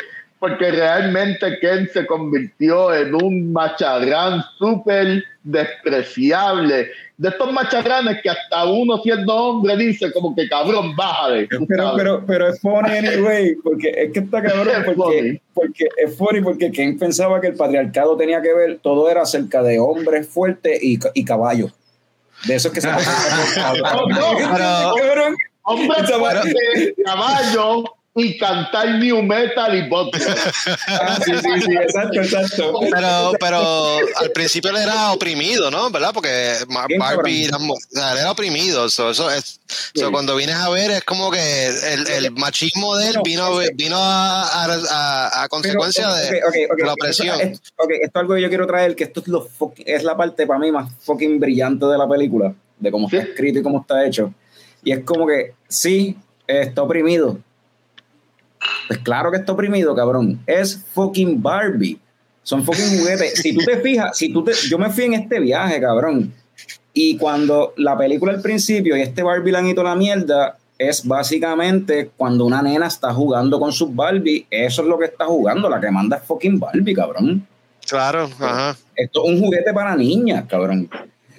porque realmente Ken se convirtió en un macharrán súper despreciable. De estos macharranes que hasta uno siendo hombre dice como que cabrón, bájale. Pero, pero, pero es funny anyway, porque es que está cabrón, Es porque, funny. porque es funny porque Ken pensaba que el patriarcado tenía que ver, todo era acerca de hombres fuertes y, y caballos. De esos que se No, no, Pero- Hombre, Esa fuerte, madre- caballo y cantar new metal y. Ah, sí, sí, sí, exacto, exacto. Pero, pero al principio él era oprimido, ¿no? ¿Verdad? Porque Barbie, él era oprimido. So, eso es, so, cuando vienes a ver, es como que el, el machismo de él vino, vino a, a, a- a consecuencia Pero, de, ok, ok, ok. de la opresión. Esto, es- ok, esto es algo que yo quiero traer, que esto es, lo es la parte para mí más fucking brillante de la película, de cómo está Sí. escrito y cómo está hecho. Y es como que, sí, está oprimido. Pues claro que está oprimido, cabrón. Es fucking Barbie. Son fucking juguetes. si tú te fijas, si tú te, yo me fui en este viaje, cabrón. Y cuando la película al principio y este Barbie le han ido la mierda, es básicamente cuando una nena está jugando con sus Barbie, eso es lo que está jugando, la que manda es fucking Barbie, cabrón. Claro, ajá. Esto es un juguete para niñas, cabrón.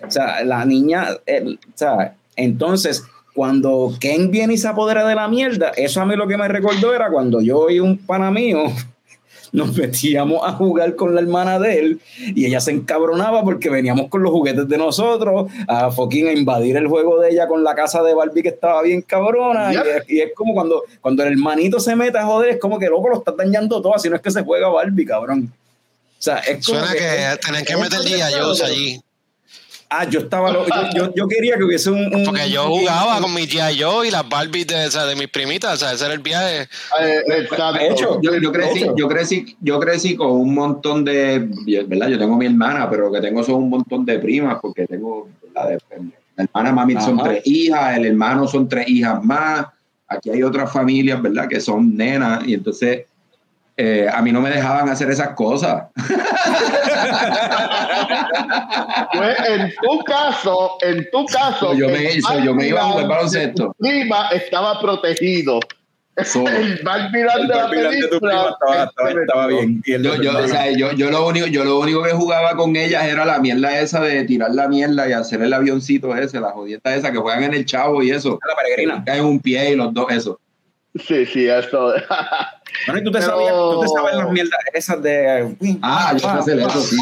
O sea, la niña, el- o sea, entonces, cuando Ken viene y se apodera de la mierda, eso a mí lo que me recordó era cuando yo y un pana mío nos metíamos a jugar con la hermana de él y ella se encabronaba porque veníamos con los juguetes de nosotros a fucking a invadir el juego de ella con la casa de Barbie que estaba bien cabrona y, Yep. es, y es como cuando, cuando el hermanito se mete a joder, es como que loco lo está dañando todo, así no es que se juega Barbie, cabrón. O sea, es como Suena que tienen que meter día allí. Ah, yo estaba. lo- yo, yo, yo quería que hubiese un. un- Porque yo jugaba con mi tía yo y las Barbies de, o sea, de mis primitas. O sea, ese era el viaje. Eh, exacto. De hecho, Yo, yo crecí, yo crecí, yo crecí con un montón de, ¿verdad? Yo tengo mi hermana, pero lo que tengo son un montón de primas, porque tengo, ¿verdad? De- la hermana mami son tres hijas, el hermano son tres hijas más. Aquí hay otras familias, ¿verdad? Que son nenas, y entonces eh, a mí no me dejaban hacer esas cosas. Pues en tu caso, en tu caso, So, yo me- so, yo me iba a jugar baloncesto. tu prima estaba protegido. Solo. El de el tu prima película estaba, estaba, estaba bien. Y el Yo, de- yo, o sea, yo, yo, lo único, yo lo único que jugaba con ellas era la mierda esa de tirar la mierda y hacer el avioncito ese, la jodieta esa que juegan en el chavo y eso. la peregrina. Caen un pie y los dos, eso. Sí, sí, eso. Bueno, y tú te, Pero- sabías, tú te sabes las mierdas esas de. Ah, yo sé hacer eso, sí.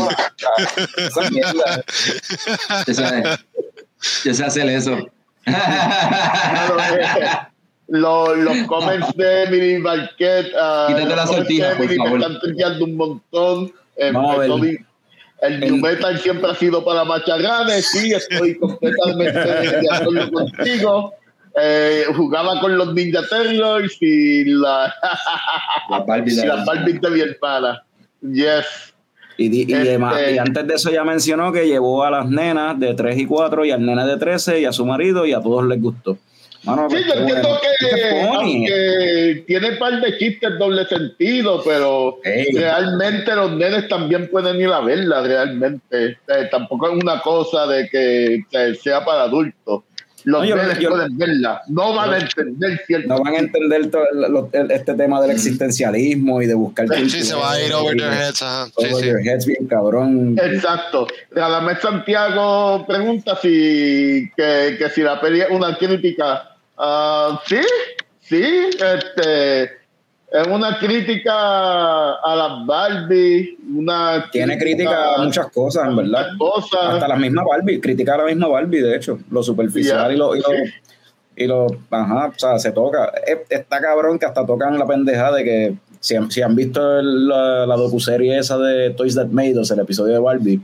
Esas mierdas. Yo sé, yo sé hacer eso. Claro, los, los comments de Emily Marquette. ah, Quítate los la sortija, por favor. Me están trillando un montón. Eh, Vamos a ver. Tony, el New Metal siempre ha sido para macharranes. Sí, estoy completamente de acuerdo contigo. Eh, jugaba con los Ninja Turtles y la, Las Barbie y de- mi hermana. Yes. Y, y, Este- demás- y antes de eso ya mencionó que llevó a las nenas de 3 y 4 y al nene de 13 y a su marido y a todos les gustó. Mano, Sí, pues, yo entiendo que, aunque tiene un par de chistes doble sentido, pero Ey. realmente los nenes también pueden ir a verla, realmente. Eh, tampoco es una cosa de que sea para adultos. Los No, yo- yo- pueden verla, no van a entender cierto. No van a entender todo el- lo- el- este tema del existencialismo y de buscar. Sí, se va a ir over their heads. Ajá. Sí, Over sí. your heads, bien cabrón. Exacto. Radamés Santiago pregunta si que, que si la peli es una crítica. Ah, sí, sí, este es una crítica a las Barbie, una Tiene crítica a muchas cosas, en verdad. cosas. Hasta la misma Barbie, critica a la misma Barbie, de hecho, lo superficial y lo, y lo, sí. y lo- ajá, o sea, se toca. Es- Está cabrón que hasta tocan la pendeja de que si, han- si han visto el- la, la docuserie esa de Toys That Made Us, el episodio de Barbie,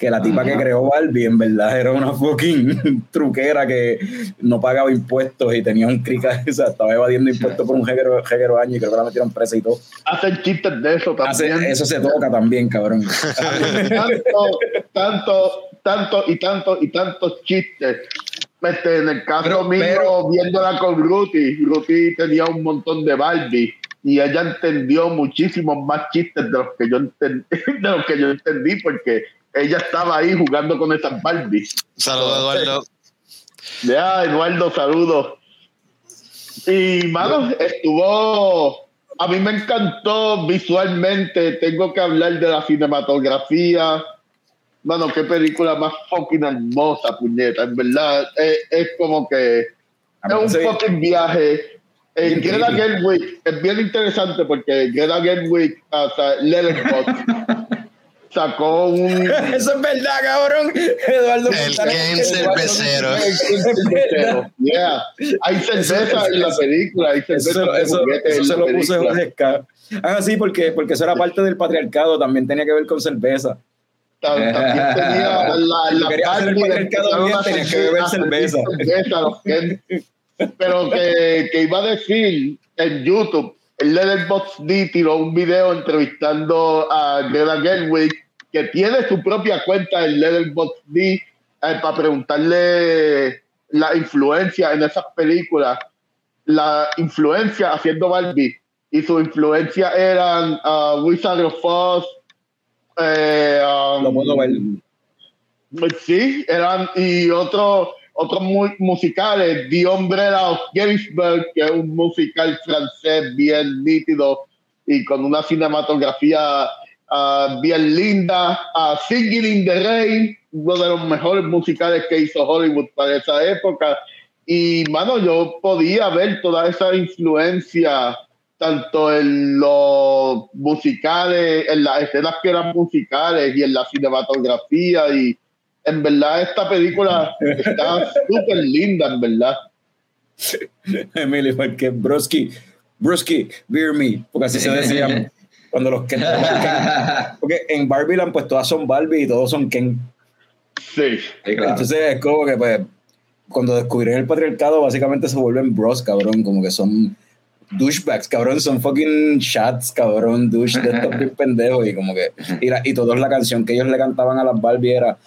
que la tipa que creó Barbie en verdad era una fucking truquera que no pagaba impuestos y tenía un crica, o sea, estaba evadiendo impuestos por un jeguero, jeguero año y creo que la metieron presa y todo. Hacen chistes de eso Hace- también. eso se toca también, cabrón. tanto, tanto, tanto y tanto y tantos chistes. Este, en el caso Pero- mío, pero- viéndola con Ruthie, Ruthie tenía un montón de Barbie y ella entendió muchísimos más chistes de los que yo entendí, de los que yo entendí porque ella estaba ahí jugando con esas Barbies. Saludos, Eduardo. Ya, Eduardo, saludos. Y, mano, estuvo. A mí me encantó visualmente. Tengo que hablar de la cinematografía. Mano, qué película más fucking hermosa, puñeta. En verdad, es, es como que. Es un fucking viaje. Eh, Bien Greta. Gerwig es bien interesante porque Greta Gerwig, hasta Letterboxd, sacó un. Eso es verdad, cabrón. Eduardo El Ken Eduardo- cervecero. Yeah. Hay cerveza en la película, hay cerveza Eso, de eso, eso en se lo puse película. Jorge. Ah, sí, porque, porque eso era parte del patriarcado, también tenía que ver con cerveza. Tam- También tenía la, la parte de patriarcado bien, empezaron a tenías que beber cerveza. cerveza. Pero que, que iba a decir en YouTube, Letterboxd D tiró un video entrevistando a Greta Gerwig, que tiene su propia cuenta en Letterboxd D, eh, para preguntarle la influencia en esas películas, la influencia haciendo Barbie, y su influencia eran uh, Wizard of Oz, eh, um, Lo puedo ver. Sí, eran y otros otros mu- musicales, The Umbrella of Gettysburg, que es un musical francés bien nítido y con una cinematografía ah, bien linda, ah, Singing in the Rain, uno de los mejores musicales que hizo Hollywood para esa época. Y, mano, yo podía ver toda esa influencia, tanto en los musicales, en las escenas que eran musicales y en la cinematografía. Y en verdad, esta película está súper linda, en verdad. Emily, porque Broski, Broski, beer me, porque así se decía cuando los Ken. Porque en Barbieland, pues todas son Barbie y todos son Ken. Sí. Claro. Entonces es como que, pues, cuando descubrieron el patriarcado, básicamente se vuelven bros, cabrón, como que son douchebags, cabrón, son fucking shots, cabrón, douche de estos pendejos y como que, y, la- y todos la canción que ellos le cantaban a las Barbie era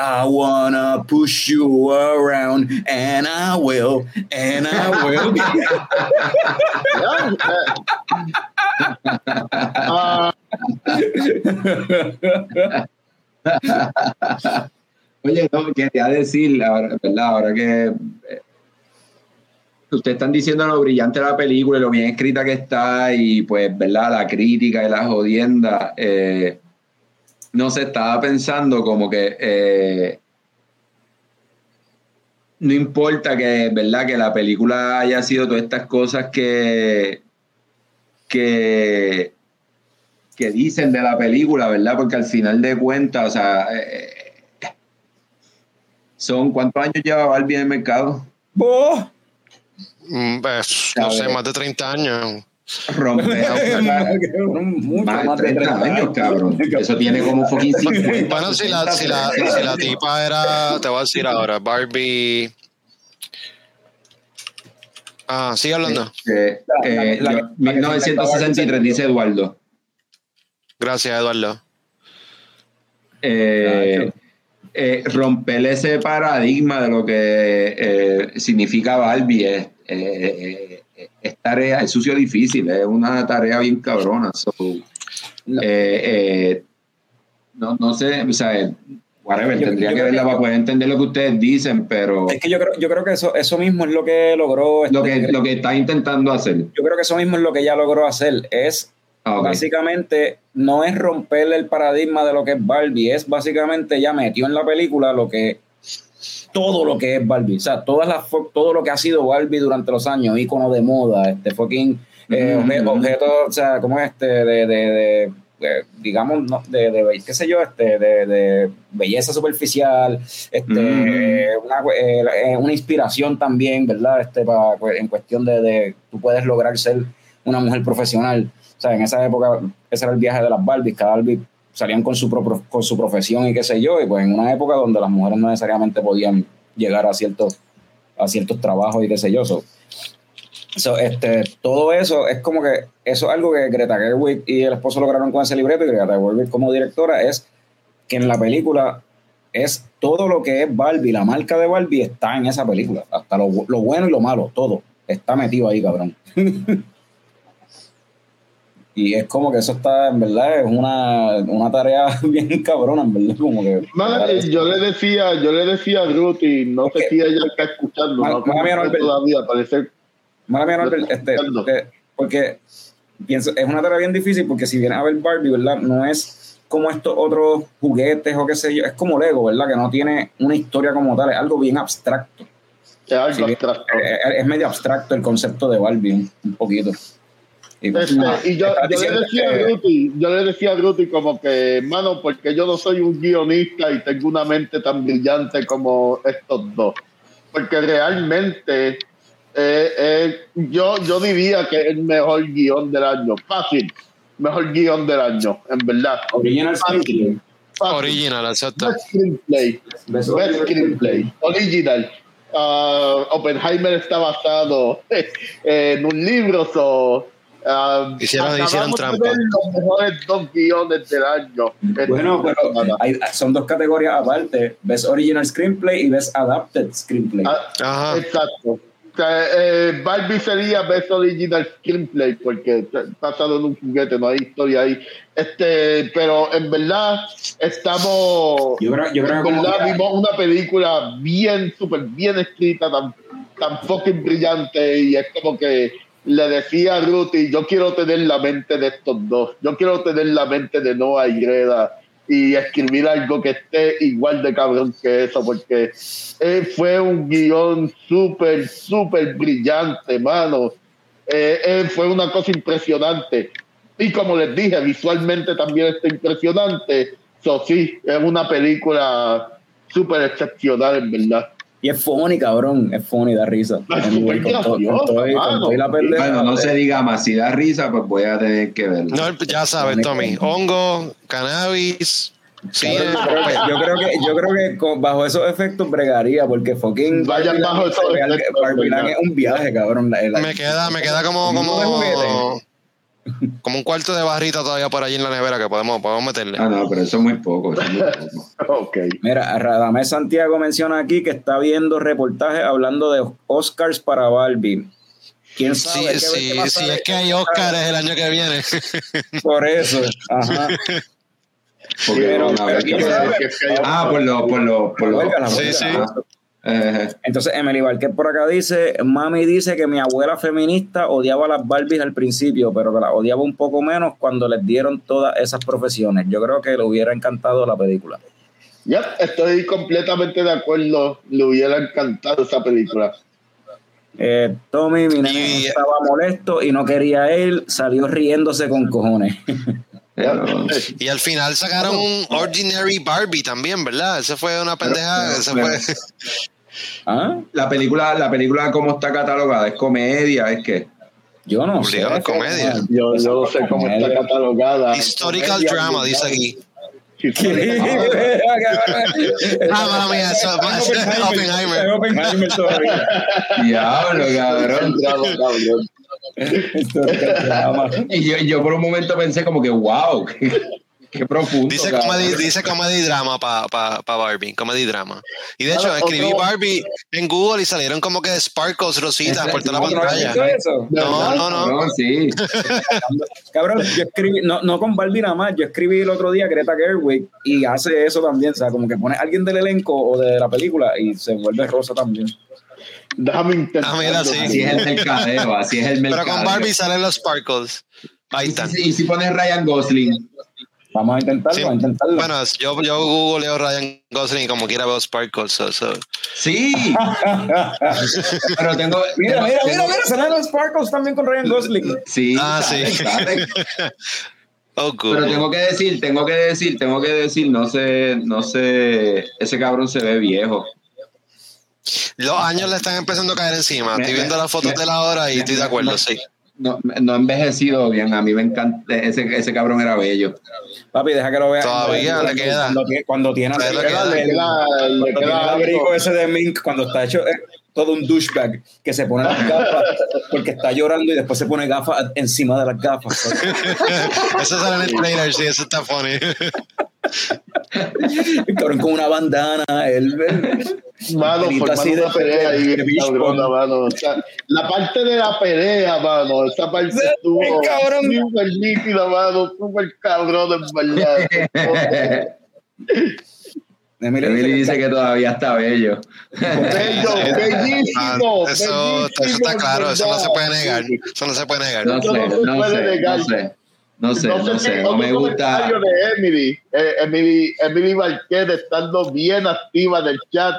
I wanna push you around and I will, and I will. Oye, no, quería decir, ahora, ¿verdad? Ahora que eh, ustedes están diciendo lo brillante de la película y lo bien escrita que está y pues, ¿verdad? La crítica y la jodienda. eh, no se estaba pensando como que eh, no importa que, ¿verdad? Que la película haya sido todas estas cosas que, que, que dicen de la película, ¿verdad? Porque al final de cuentas, o sea, eh, son ¿cuántos años lleva Barbie en el mercado? ¡Oh! Mm, pues, no sé, más de 30 años. Rompe Mucho más de 30 años, cabrón. Eso tiene como fucking 50. Bueno, si la, si, la, si la tipa era, te voy a decir ahora, Barbie. Ah, sigue hablando. Eh, eh, La- la- yo- 1963, dice Eduardo. Gracias, Eduardo. Eh, eh, romper ese paradigma de lo que eh, significa Barbie es, eh, eh, es tarea, es sucio difícil, es una tarea bien cabrona. So, No. eh, eh, no, no sé, o sea, whatever, Yo- tendría yo que verla que- para poder entender lo que ustedes dicen, pero Es que yo creo, yo creo que eso, eso mismo es lo que logró. lo este, que, lo que está intentando hacer. Yo creo que eso mismo es lo que ella logró hacer. Es Ah, básicamente, no es romper el paradigma de lo que es Barbie, es básicamente ella metió en la película lo que todo lo que es Barbie, o sea, todas las todo lo que ha sido Barbie durante los años, ícono de moda, este fucking eh, objeto, o sea, como este de, de, de- de, digamos, no, de, qué sé yo, este, de, belleza superficial, este, una, eh, eh, una inspiración también, ¿verdad? Este, pa- en cuestión de, de tú puedes lograr ser una mujer profesional. O sea, en esa época, ese era el viaje de las Barbies, cada Barbie salían con su, pro- con su profesión y qué sé yo, y pues en una época donde las mujeres no necesariamente podían llegar a ciertos, a ciertos trabajos y qué sé yo. So, so, este, todo eso es como que eso es algo que Greta Gerwig y el esposo lograron con ese libreto y Greta Gerwig como directora es que en la película es todo lo que es Barbie, la marca de Barbie está en esa película, hasta lo, lo bueno y lo malo, todo está metido ahí, cabrón. y es como que eso está, en verdad, es una, una tarea bien cabrona, en verdad, como que... Eh, yo le decía, yo le decía a Ruth y no sé si ella está escuchando, Mal- no todavía, parece Mala mía, Norbert, este, escuchando. porque, porque pienso, es una tarea bien difícil porque si vienes a ver Barbie, ¿verdad? No es como estos otros juguetes o qué sé yo, es como Lego, ¿verdad? Que no tiene una historia como tal, es algo bien abstracto. es algo abstracto. Eh, Es, medio abstracto el concepto de Barbie, un, un poquito. Y, Este, y yo, yo le decía a que- Ruti, yo le decía a Ruti como que, mano, porque yo no soy un guionista y tengo una mente tan brillante como estos dos. Porque realmente eh, eh, yo, yo diría que es el mejor guion del año. Fácil. Mejor guion del año, en verdad. Original Screenplay. Fácil. Original, exacto. Best screenplay. Best Best screenplay. Original. Ah, Oppenheimer está basado en un libro, so, ah, Hicieron- hicieron de trampa. ver los mejores dos guiones del año. Bueno, pero hay- son dos categorías aparte: Best Original Screenplay y Best Adapted Screenplay. Ah, Ajá. Exacto. O sea, eh, Barbie sería Best Original Screenplay porque está basado en un juguete, no hay historia ahí. Este, pero en verdad estamos. Yo creo, yo creo en verdad vimos una película bien, súper bien escrita, tan, tan fucking brillante y es como que le decía a Ruthie, yo quiero tener la mente de estos dos, yo quiero tener la mente de Noah y Greta y escribir algo que esté igual de cabrón que eso, porque eh, fue un guion súper, súper brillante, mano. Eh, eh, fue una cosa impresionante. Y como les dije, visualmente también está impresionante. So, sí, es una película súper excepcional, en verdad. Y es funny, cabrón. Es funny, da risa. Anyway, súper con, to- con gracioso, todo y- con mano. todo y la pendeja. Bueno, no se diga más. Si da risa, pues voy a tener que verlo. No, ya sabes, Tommy. Hongo, cannabis. Sí, Cabrón, yo, creo que, yo creo que yo creo que con- bajo esos efectos bregaría porque fucking Vayan Barbie bajo Barbie- efectos, Barbie es un viaje, cabrón. La- la- me queda, me queda como, como. Como un cuarto de barrita todavía por allí en la nevera que podemos, podemos meterle. Ah, no, pero eso es muy poco. Eso es muy poco. Ok. Mira, Radamés Santiago menciona aquí que está viendo reportajes hablando de Oscars para Barbie. ¿Quién Sí, sabe? Sí, qué sí, sale. es que hay Oscars el año que viene. Por eso. Ajá. Porque Pero- pero que- Ah, por lo, por lo, por lo. Sí, huelga. Ajá. Entonces, Emily Barquet por acá dice: Mami dice que mi abuela feminista odiaba a las Barbies al principio, pero que las odiaba un poco menos cuando les dieron todas esas profesiones. Yo creo que le hubiera encantado la película. Yep, estoy completamente de acuerdo. Le hubiera encantado esa película. Eh, Tommy, mi nene Y- estaba molesto y no quería ir, salió riéndose con cojones. pero- Y al final sacaron un Ordinary Barbie también, ¿verdad? Esa fue una pendeja. pero- esa pero- fue. ¿Ah? La película, la película como está catalogada, es comedia, es que. Yo no sé. Es comedia. Yo, yo no sé cómo está catalogada. Historical Comedia, drama, dice aquí. Ah, mía, eso es Oppenheimer. Oppenheimer todavía. Diablo, cabrón. Y yo, yo por un momento pensé como que, wow, qué, qué profundo. Dice comedy, dice comedy drama para pa, pa Barbie, comedy drama. Y de hecho, escribí otro- Barbie en Google y salieron como que sparkles rositas por toda la ¿No pantalla. eso? No, no, no. No, sí. Cabrón, yo escribí, no, no con Barbie nada más, yo escribí el otro día Greta Gerwig y hace eso también, o sea, como que pone a alguien del elenco o de la película y se vuelve rosa también. Déjame intentar. Ah, mira, sí. Así es el mercadeo, así es el Pero mercadeo. con Barbie salen los sparkles. Ahí Y están. si, y si pones Ryan Gosling, Vamos a intentarlo, Sí. vamos a intentarlo. Bueno, yo, yo googleo Ryan Gosling y como quiera veo sparkles. so- so. sí. Pero tengo. mira, mira, tengo- mira, mira, salen los Sparkles también con Ryan Gosling. Sí, Ah, sale, sí. sale. Oh. Pero tengo que decir, tengo que decir, tengo que decir, no sé, no sé, ese cabrón se ve viejo. Los años le están empezando a caer encima. Me- Estoy viendo me- las fotos me- de la hora y estoy de acuerdo, sí. No, no ha envejecido bien, a mí me encanta, ese, ese cabrón era bello. Papi, deja que lo vea. Todavía cuando, le queda. Cuando, tiene- cuando tiene, Todavía le el- queda. el- Le queda- le cuando queda tiene el abrigo ese de Mink, cuando está hecho eh, todo un douchebag, que se pone las gafas porque está llorando y después se pone gafas encima de las gafas. Eso sale en el trailer, sí, eso está funny. El cabrón con una bandana, él, él- Mano, así de- una pelea ahí, ball. mano. O sea, la parte de la pelea, mano, esa parte Sí, estuvo cabrón. súper nítida, mano, súper cabrón, en verdad. Emily Emily dice que todavía está bello. Bello, Ah, bellísimo. eso, eso está claro, eso no se puede negar. Eso no se puede negar. No sé, no se no puede sé, negar. no sé, no sé, no sé, no me gusta. comentario de Emily, eh, Emily, Emily Marquez estando bien activa en el chat,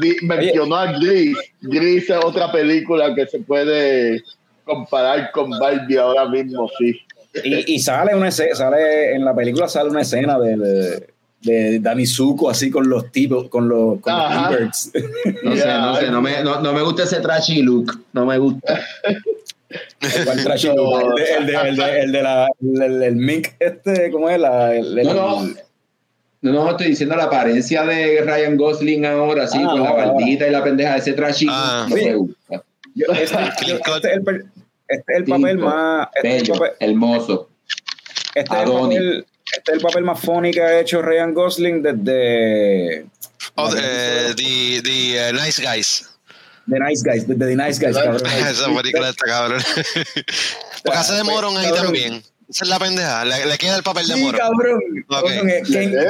di- mencionó a Gris. Gris es otra película que se puede comparar con Barbie ahora mismo, sí. Y, y sale una escena, sale en la película sale una escena de, de, de Danny Zuko así con los tipos, con los, con los Ajá. T-Birds. No sé, no sé, no me, no, no me gusta ese trashy look. No me gusta. ¿Cuál trash? El de, el de, el de, el de la, el, el mink este, ¿cómo es? La, el, el- No, no. No, no, estoy diciendo la apariencia de Ryan Gosling ahora, sí, Ah, con la baldita y la pendeja, ese trashy look, Ah. no me gusta. yo- este, yo- este es el, este es el papel más... Este Bello, papel, hermoso. este es el Adonis. papel, este es el papel más funny que ha hecho Ryan Gosling desde... Oh, eh, the, the eh, Nice Guys. The Nice Guys, desde The Nice Guys, cabrón. Esa película está cabrón. Porque hace de moron ahí Cabrón. también. Esa es la pendeja. Le, le queda el papel de Sí, moron. cabrón. Ok. Cabrón, eh,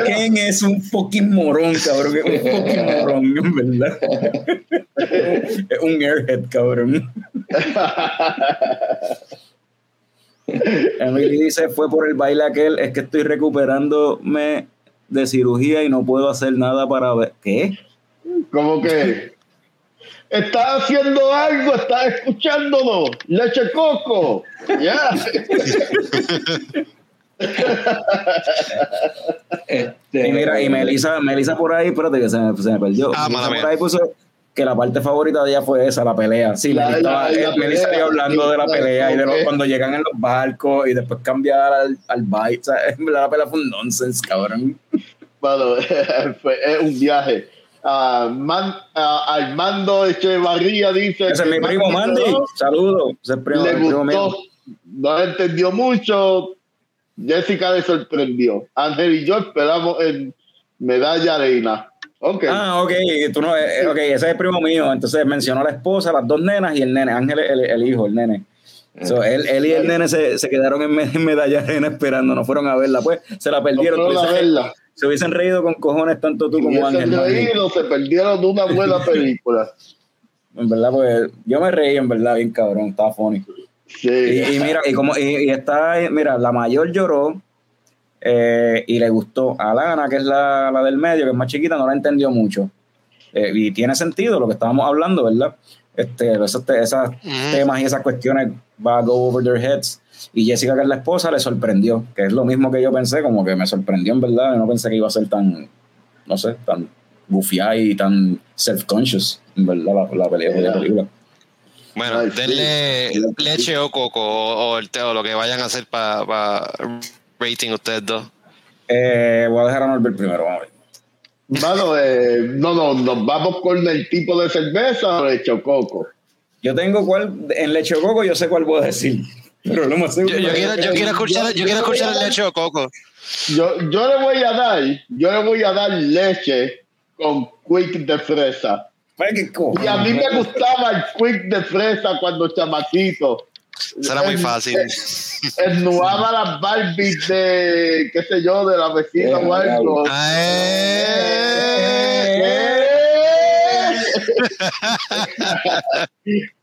Ken, es un fucking morón, cabrón. Es un fucking morón, en verdad. es un airhead, cabrón. Emily dice, fue por el baile aquel, es que estoy recuperándome de cirugía y no puedo hacer nada para ver. ¿Qué? Como que estás haciendo algo, estás escuchándolo. Leche coco. Ya. Este, Y mira, y Melissa, Melissa por ahí, espérate que se me, se me perdió. Ah, por ahí puso que la parte favorita de ella fue esa, la pelea. Sí, La- la- eh, la pelea. hablando de la pelea y de lo- ok. cuando llegan en los barcos y después cambiar al, al bike. O sea, en verdad la pelea fue un nonsense, cabrón. Bueno, fue- es un viaje. Ah, Man- ah, Armando Echevarría dice. Ese es mi primo Mandy. Saludos. Ese es primo, le primo gustó, no entendió mucho. Jessica le sorprendió. Ángel y yo esperamos en medalla reina. Ah, ok, tú no, eh, ok, ese es el primo mío. Entonces mencionó a la esposa, las dos nenas y el nene. Ángel, el, el hijo, el nene. So, él, él y el nene se, se quedaron en, me- en medalla arena esperando, no fueron a verla, pues se la no perdieron. fueron a verla. se hubiesen reído con cojones tanto tú como Ángel. Reído, se perdieron de una buena película. En verdad, pues yo me reí, en verdad, bien cabrón, estaba funny. Sí. Y, y mira, y como y, y está, mira, la mayor lloró eh, y le gustó. A Lana, que es la, la del medio, que es más chiquita, no la entendió mucho. Eh, y tiene sentido lo que estábamos hablando, ¿verdad? Este, esos, te- esos Ujú. temas y esas cuestiones va a go over their heads. Y Jessica, que es la esposa, le sorprendió, que es lo mismo que yo pensé, como que me sorprendió en verdad. Yo no pensé que iba a ser tan, no sé, tan bufiada y tan self-conscious, en verdad, la, la pelea de la película. Bueno, denle leche o coco o, o el té o lo que vayan a hacer para rating ustedes dos. Eh, voy a dejar a Norbert primero, vamos a ver. Mano, eh, no, no, nos vamos con el tipo de cerveza o de chococo. Yo tengo cuál, en leche coco, yo sé cuál puedo decir. Pero no me sé. Yo, yo quiero, yo quiero escuchar, yo quiero escuchar el leche coco. Yo, yo le voy a dar, yo le voy a dar leche con quick de fresa. Y a mí me gustaba el quick de fresa cuando chamaquito. Será muy En- fácil. Esnuaba las Barbies de, qué sé yo, de la vecina o algo.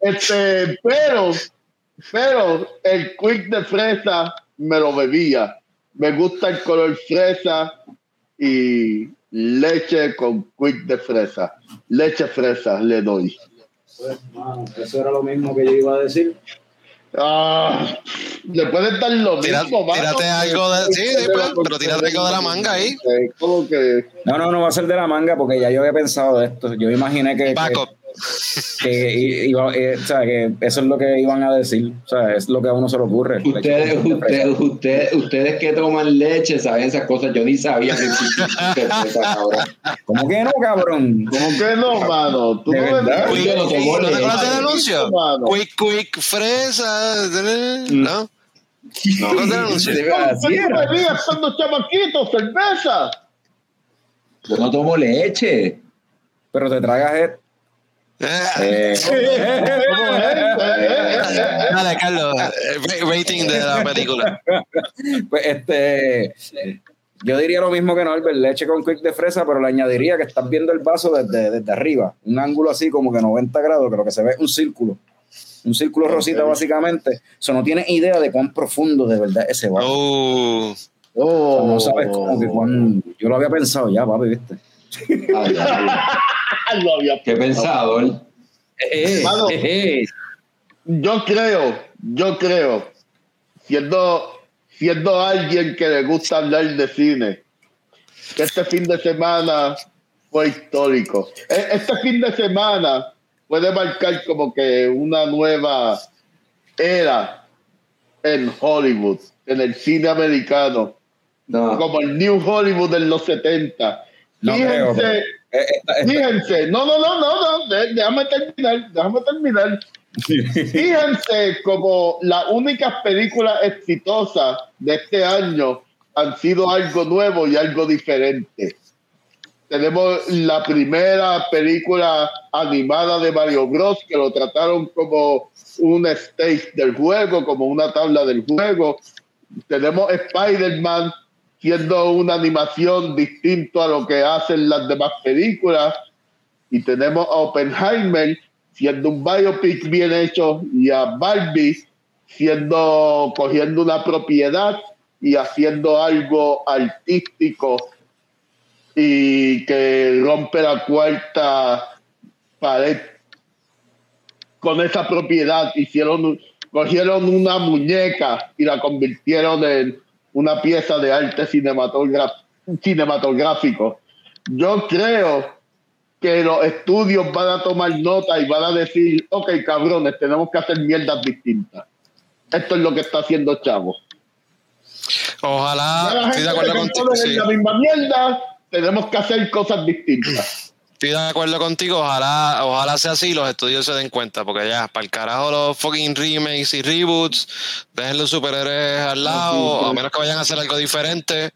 este, pero, pero el quick de fresa me lo bebía. Me gusta el color fresa y leche con quick de fresa. Leche fresa le doy. Pues, mano, eso era lo mismo que yo iba a decir. Ah, le pueden dar lo Tira- mismo, mano. tírate algo de- sí, sí, pues, pero tírate algo de la manga ahí. Como que No, no, no va a ser de la manga porque ya yo había pensado de esto. Yo imaginé que, que, Backup. que iba, eh, o sea, que eso es lo que iban a decir. O sea, es lo que a uno se le ocurre. Ustedes, ustedes, ustedes, ustedes que toman leche saben esas cosas. Yo ni sabía que existía. ¿Cómo que no, cabrón? ¿Cómo que no, mano? Tú De no verdad. Quick- Yo no tomo ¿No te leche. acuerdas del anuncio? Quick, quick, fresa. ¿No? ¿No te acuerdas del anuncio? Así ¿Qué era. bebías cuando chamaquito? ¿Cerveza? Yo no tomo leche. Pero te tragas eh, Dale, Carlos. eh, Rating de la película. Pues este, yo diría lo mismo que Norbert, leche con quick de fresa, pero le añadiría que estás viendo el vaso desde, desde arriba, un ángulo así como que 90 grados, que lo que se ve es un círculo, un círculo rosita básicamente. Eso no tienes idea de cuán profundo de verdad es ese vaso. Oh. O sea, Oh. no sabes como que cuán, yo lo había pensado ya, papi, viste. Ay, ay, Lo había Qué pensador. Eh, Mano. eh, eh. yo creo, yo creo, siendo, siendo alguien que le gusta hablar de cine, que este fin de semana fue histórico. E- Este fin de semana puede marcar como que una nueva era en Hollywood, en el cine americano, No. como el New Hollywood de los 70. No creo, Fíjense, pero- Eh, esta- esta- fíjense, no, no, no, no, no, déjame terminar, déjame terminar. Fíjense como las únicas películas exitosas de este año han sido algo nuevo y algo diferente. Tenemos la primera película animada de Mario Bros. que lo trataron como un stage del juego, como una tabla del juego. Tenemos Spider-Man siendo una animación distinto a lo que hacen las demás películas. Y tenemos a Oppenheimer siendo un biopic bien hecho y a Barbie siendo cogiendo una propiedad y haciendo algo artístico y que rompe la cuarta pared con esa propiedad hicieron cogieron una muñeca y la convirtieron en una pieza de arte cinematográfico yo creo que los estudios van a tomar nota y van a decir, ok, cabrones, tenemos que hacer mierdas distintas. Esto es lo que está haciendo Chavo. Ojalá, estoy de acuerdo contigo. sí. la misma mierda, tenemos que hacer cosas distintas. Estoy de acuerdo contigo, ojalá, ojalá sea así y los estudios se den cuenta, porque ya, para el carajo los fucking remakes y reboots, dejen los superhéroes al lado, a menos que vayan a hacer algo diferente.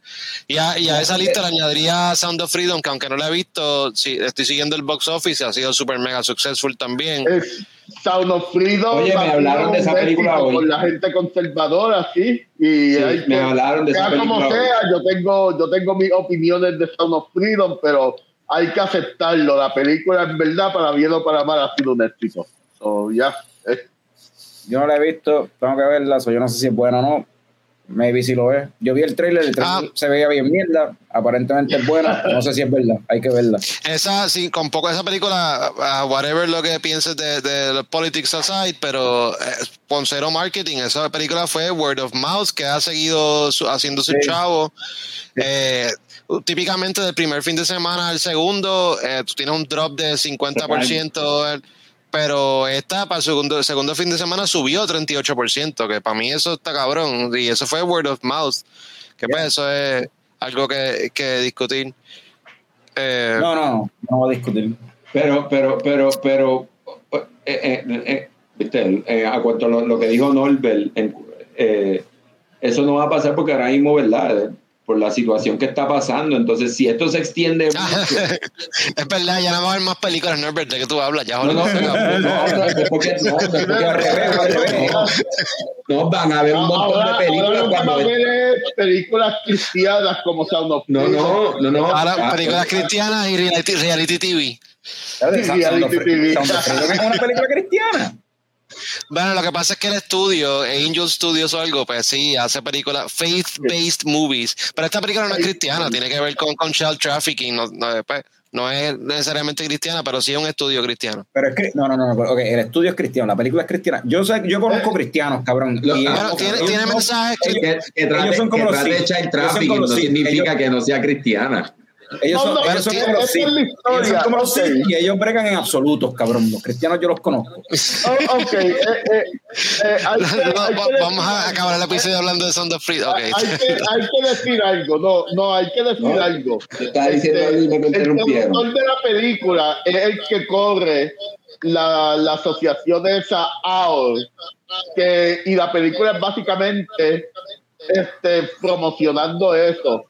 Y a, y a esa lista le añadiría Sound of Freedom, que aunque no la he visto, sí, estoy siguiendo el box office, ha sido super mega successful también. Es Sound of Freedom. Oye, me hablaron de esa película hoy. Con la gente conservadora, sí. Y Sí, hay me hablaron de esa sea como película hoy. sea, yo tengo, yo tengo mis opiniones de Sound of Freedom, pero hay que aceptarlo. La película, en verdad, para bien o para mal, ha sido un éxito. So, ya. eh, Yo no la he visto, tengo que verla, so yo no sé si es buena o no. Maybe si lo es. Yo vi el trailer, el trailer Ah. se veía bien mierda, aparentemente es buena, no sé si es verdad, hay que verla. Esa, sí, con poco esa película, ah, whatever lo que pienses de, de politics aside, pero eh, con cero marketing, esa película fue word of mouth, que ha seguido su- haciendo su Sí. chavo. Eh, típicamente del primer fin de semana al segundo, eh, tú tienes un drop de 50%, el- pero esta para el segundo, el segundo fin de semana subió 38%, que para mí eso está cabrón, y eso fue word of mouth, que pues eso es algo que, que discutir. Eh, No, no, no, no voy a discutir. Pero, pero, pero, pero, eh, eh, eh, viste, eh, a cuanto a lo, lo que dijo Norbert, eh, eso no va a pasar porque ahora mismo, ¿verdad? Por la situación que está pasando. Entonces, si esto se extiende mucho, es verdad, ya no va a haber más películas, Norbert, de que tú hablas. Ya no, no, no, no, no, es porque no, no, es no. No, van a haber un montón de películas cuando. es películas cristianas como Sound of No, no, no, no. Ahora, Ah, películas eh, cristianas y reality, reality TV. Reality. TV. Sound of Freedom es una película cristiana. Bueno, lo que pasa es que el estudio, Angel Studios o algo, pues sí, hace películas, faith-based movies. Pero esta película no es cristiana, tiene que ver con, con child trafficking. No, no, pues, no es necesariamente cristiana, pero sí es un estudio cristiano. Pero es que, no, no, no, no, ok, el estudio es cristiano, la película es cristiana. Yo sé, yo conozco cristianos, cabrón. Lo- y- Bueno, tiene, tiene no- mensajes que- Que, que trate, Ellos son como que los trate child trafficking no significa Ellos- que no sea cristiana. Ellos son, No, no, ellos son pero como los Sith. es Ellos son como los y ellos bregan en absolutos, cabrón. Los cristianos yo los conozco. Oh, ok, eh, eh, eh, hay que- No, hay va- que vamos a acabar el episodio hablando de Sound of Freedom. Hay que, hay que decir algo, no, no, hay que decir No, algo. diciendo Este, el productor de la película es el que corre la, la asociación esa AOL, que, y la película es básicamente este, promocionando eso.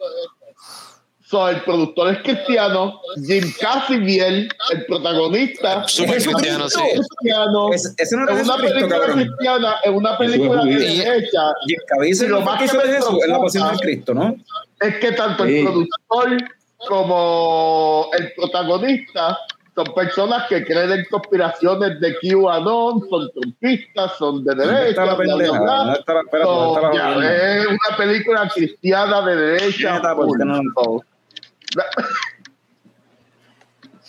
So, el productor es cristiano, Jim Cassiviel, el protagonista, es cristiano, sí. cristiano. Es- una película cabrón. cristiana, es una película derecha. Y el cabeza Y lo más que hizo de Jesús, es la pasión de Cristo, ¿no? es que tanto Sí. el productor como el protagonista son personas que creen en conspiraciones de QAnon, son trumpistas, son de ¿Dónde derecha. está la bla, bla, pendeja? bla. ¿Dónde está la, espérate, So, ¿dónde está la ya, pendeja? es una película cristiana de derecha.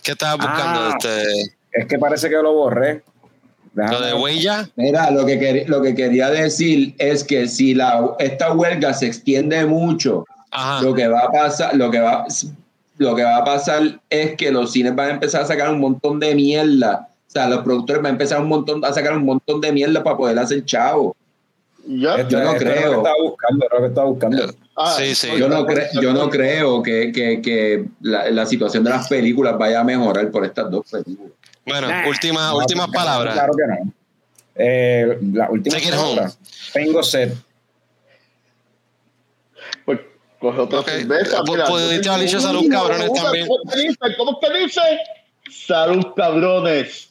¿Qué estabas buscando? Ah. Este, Es que parece que lo borré. Déjame- Lo de huella. Mira, lo que, quer- lo que quería decir es que si la, esta huelga se extiende mucho, Ajá. lo que va a pasar, lo que va, lo que va a pasar es que los cines van a empezar a sacar un montón de mierda. O sea, los productores van a empezar un montón, a sacar un montón de mierda para poder hacer chavo. Yo no esto es lo creo. que estaba buscando, es lo que estaba buscando. Ah, Sí, sí. Yo no, cre- yo no creo que, que- que la, la situación de las películas vaya a mejorar por estas dos películas. Bueno, Nah, última, no, últimas claro, palabras. Claro que no. Eh, la última Take it palabra. home. Tengo sed. Pues coge otra Ok. cerveza. Pudiste haber dicho salud, cabrones, también. ¿Cómo te dice? ¿Cómo te dice? Salud, cabrones.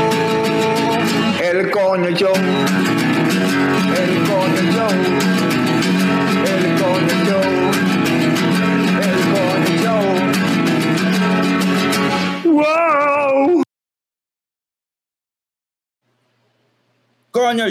el coño show. El coño show, el coño show, el coño show. ¡Wow! Coño,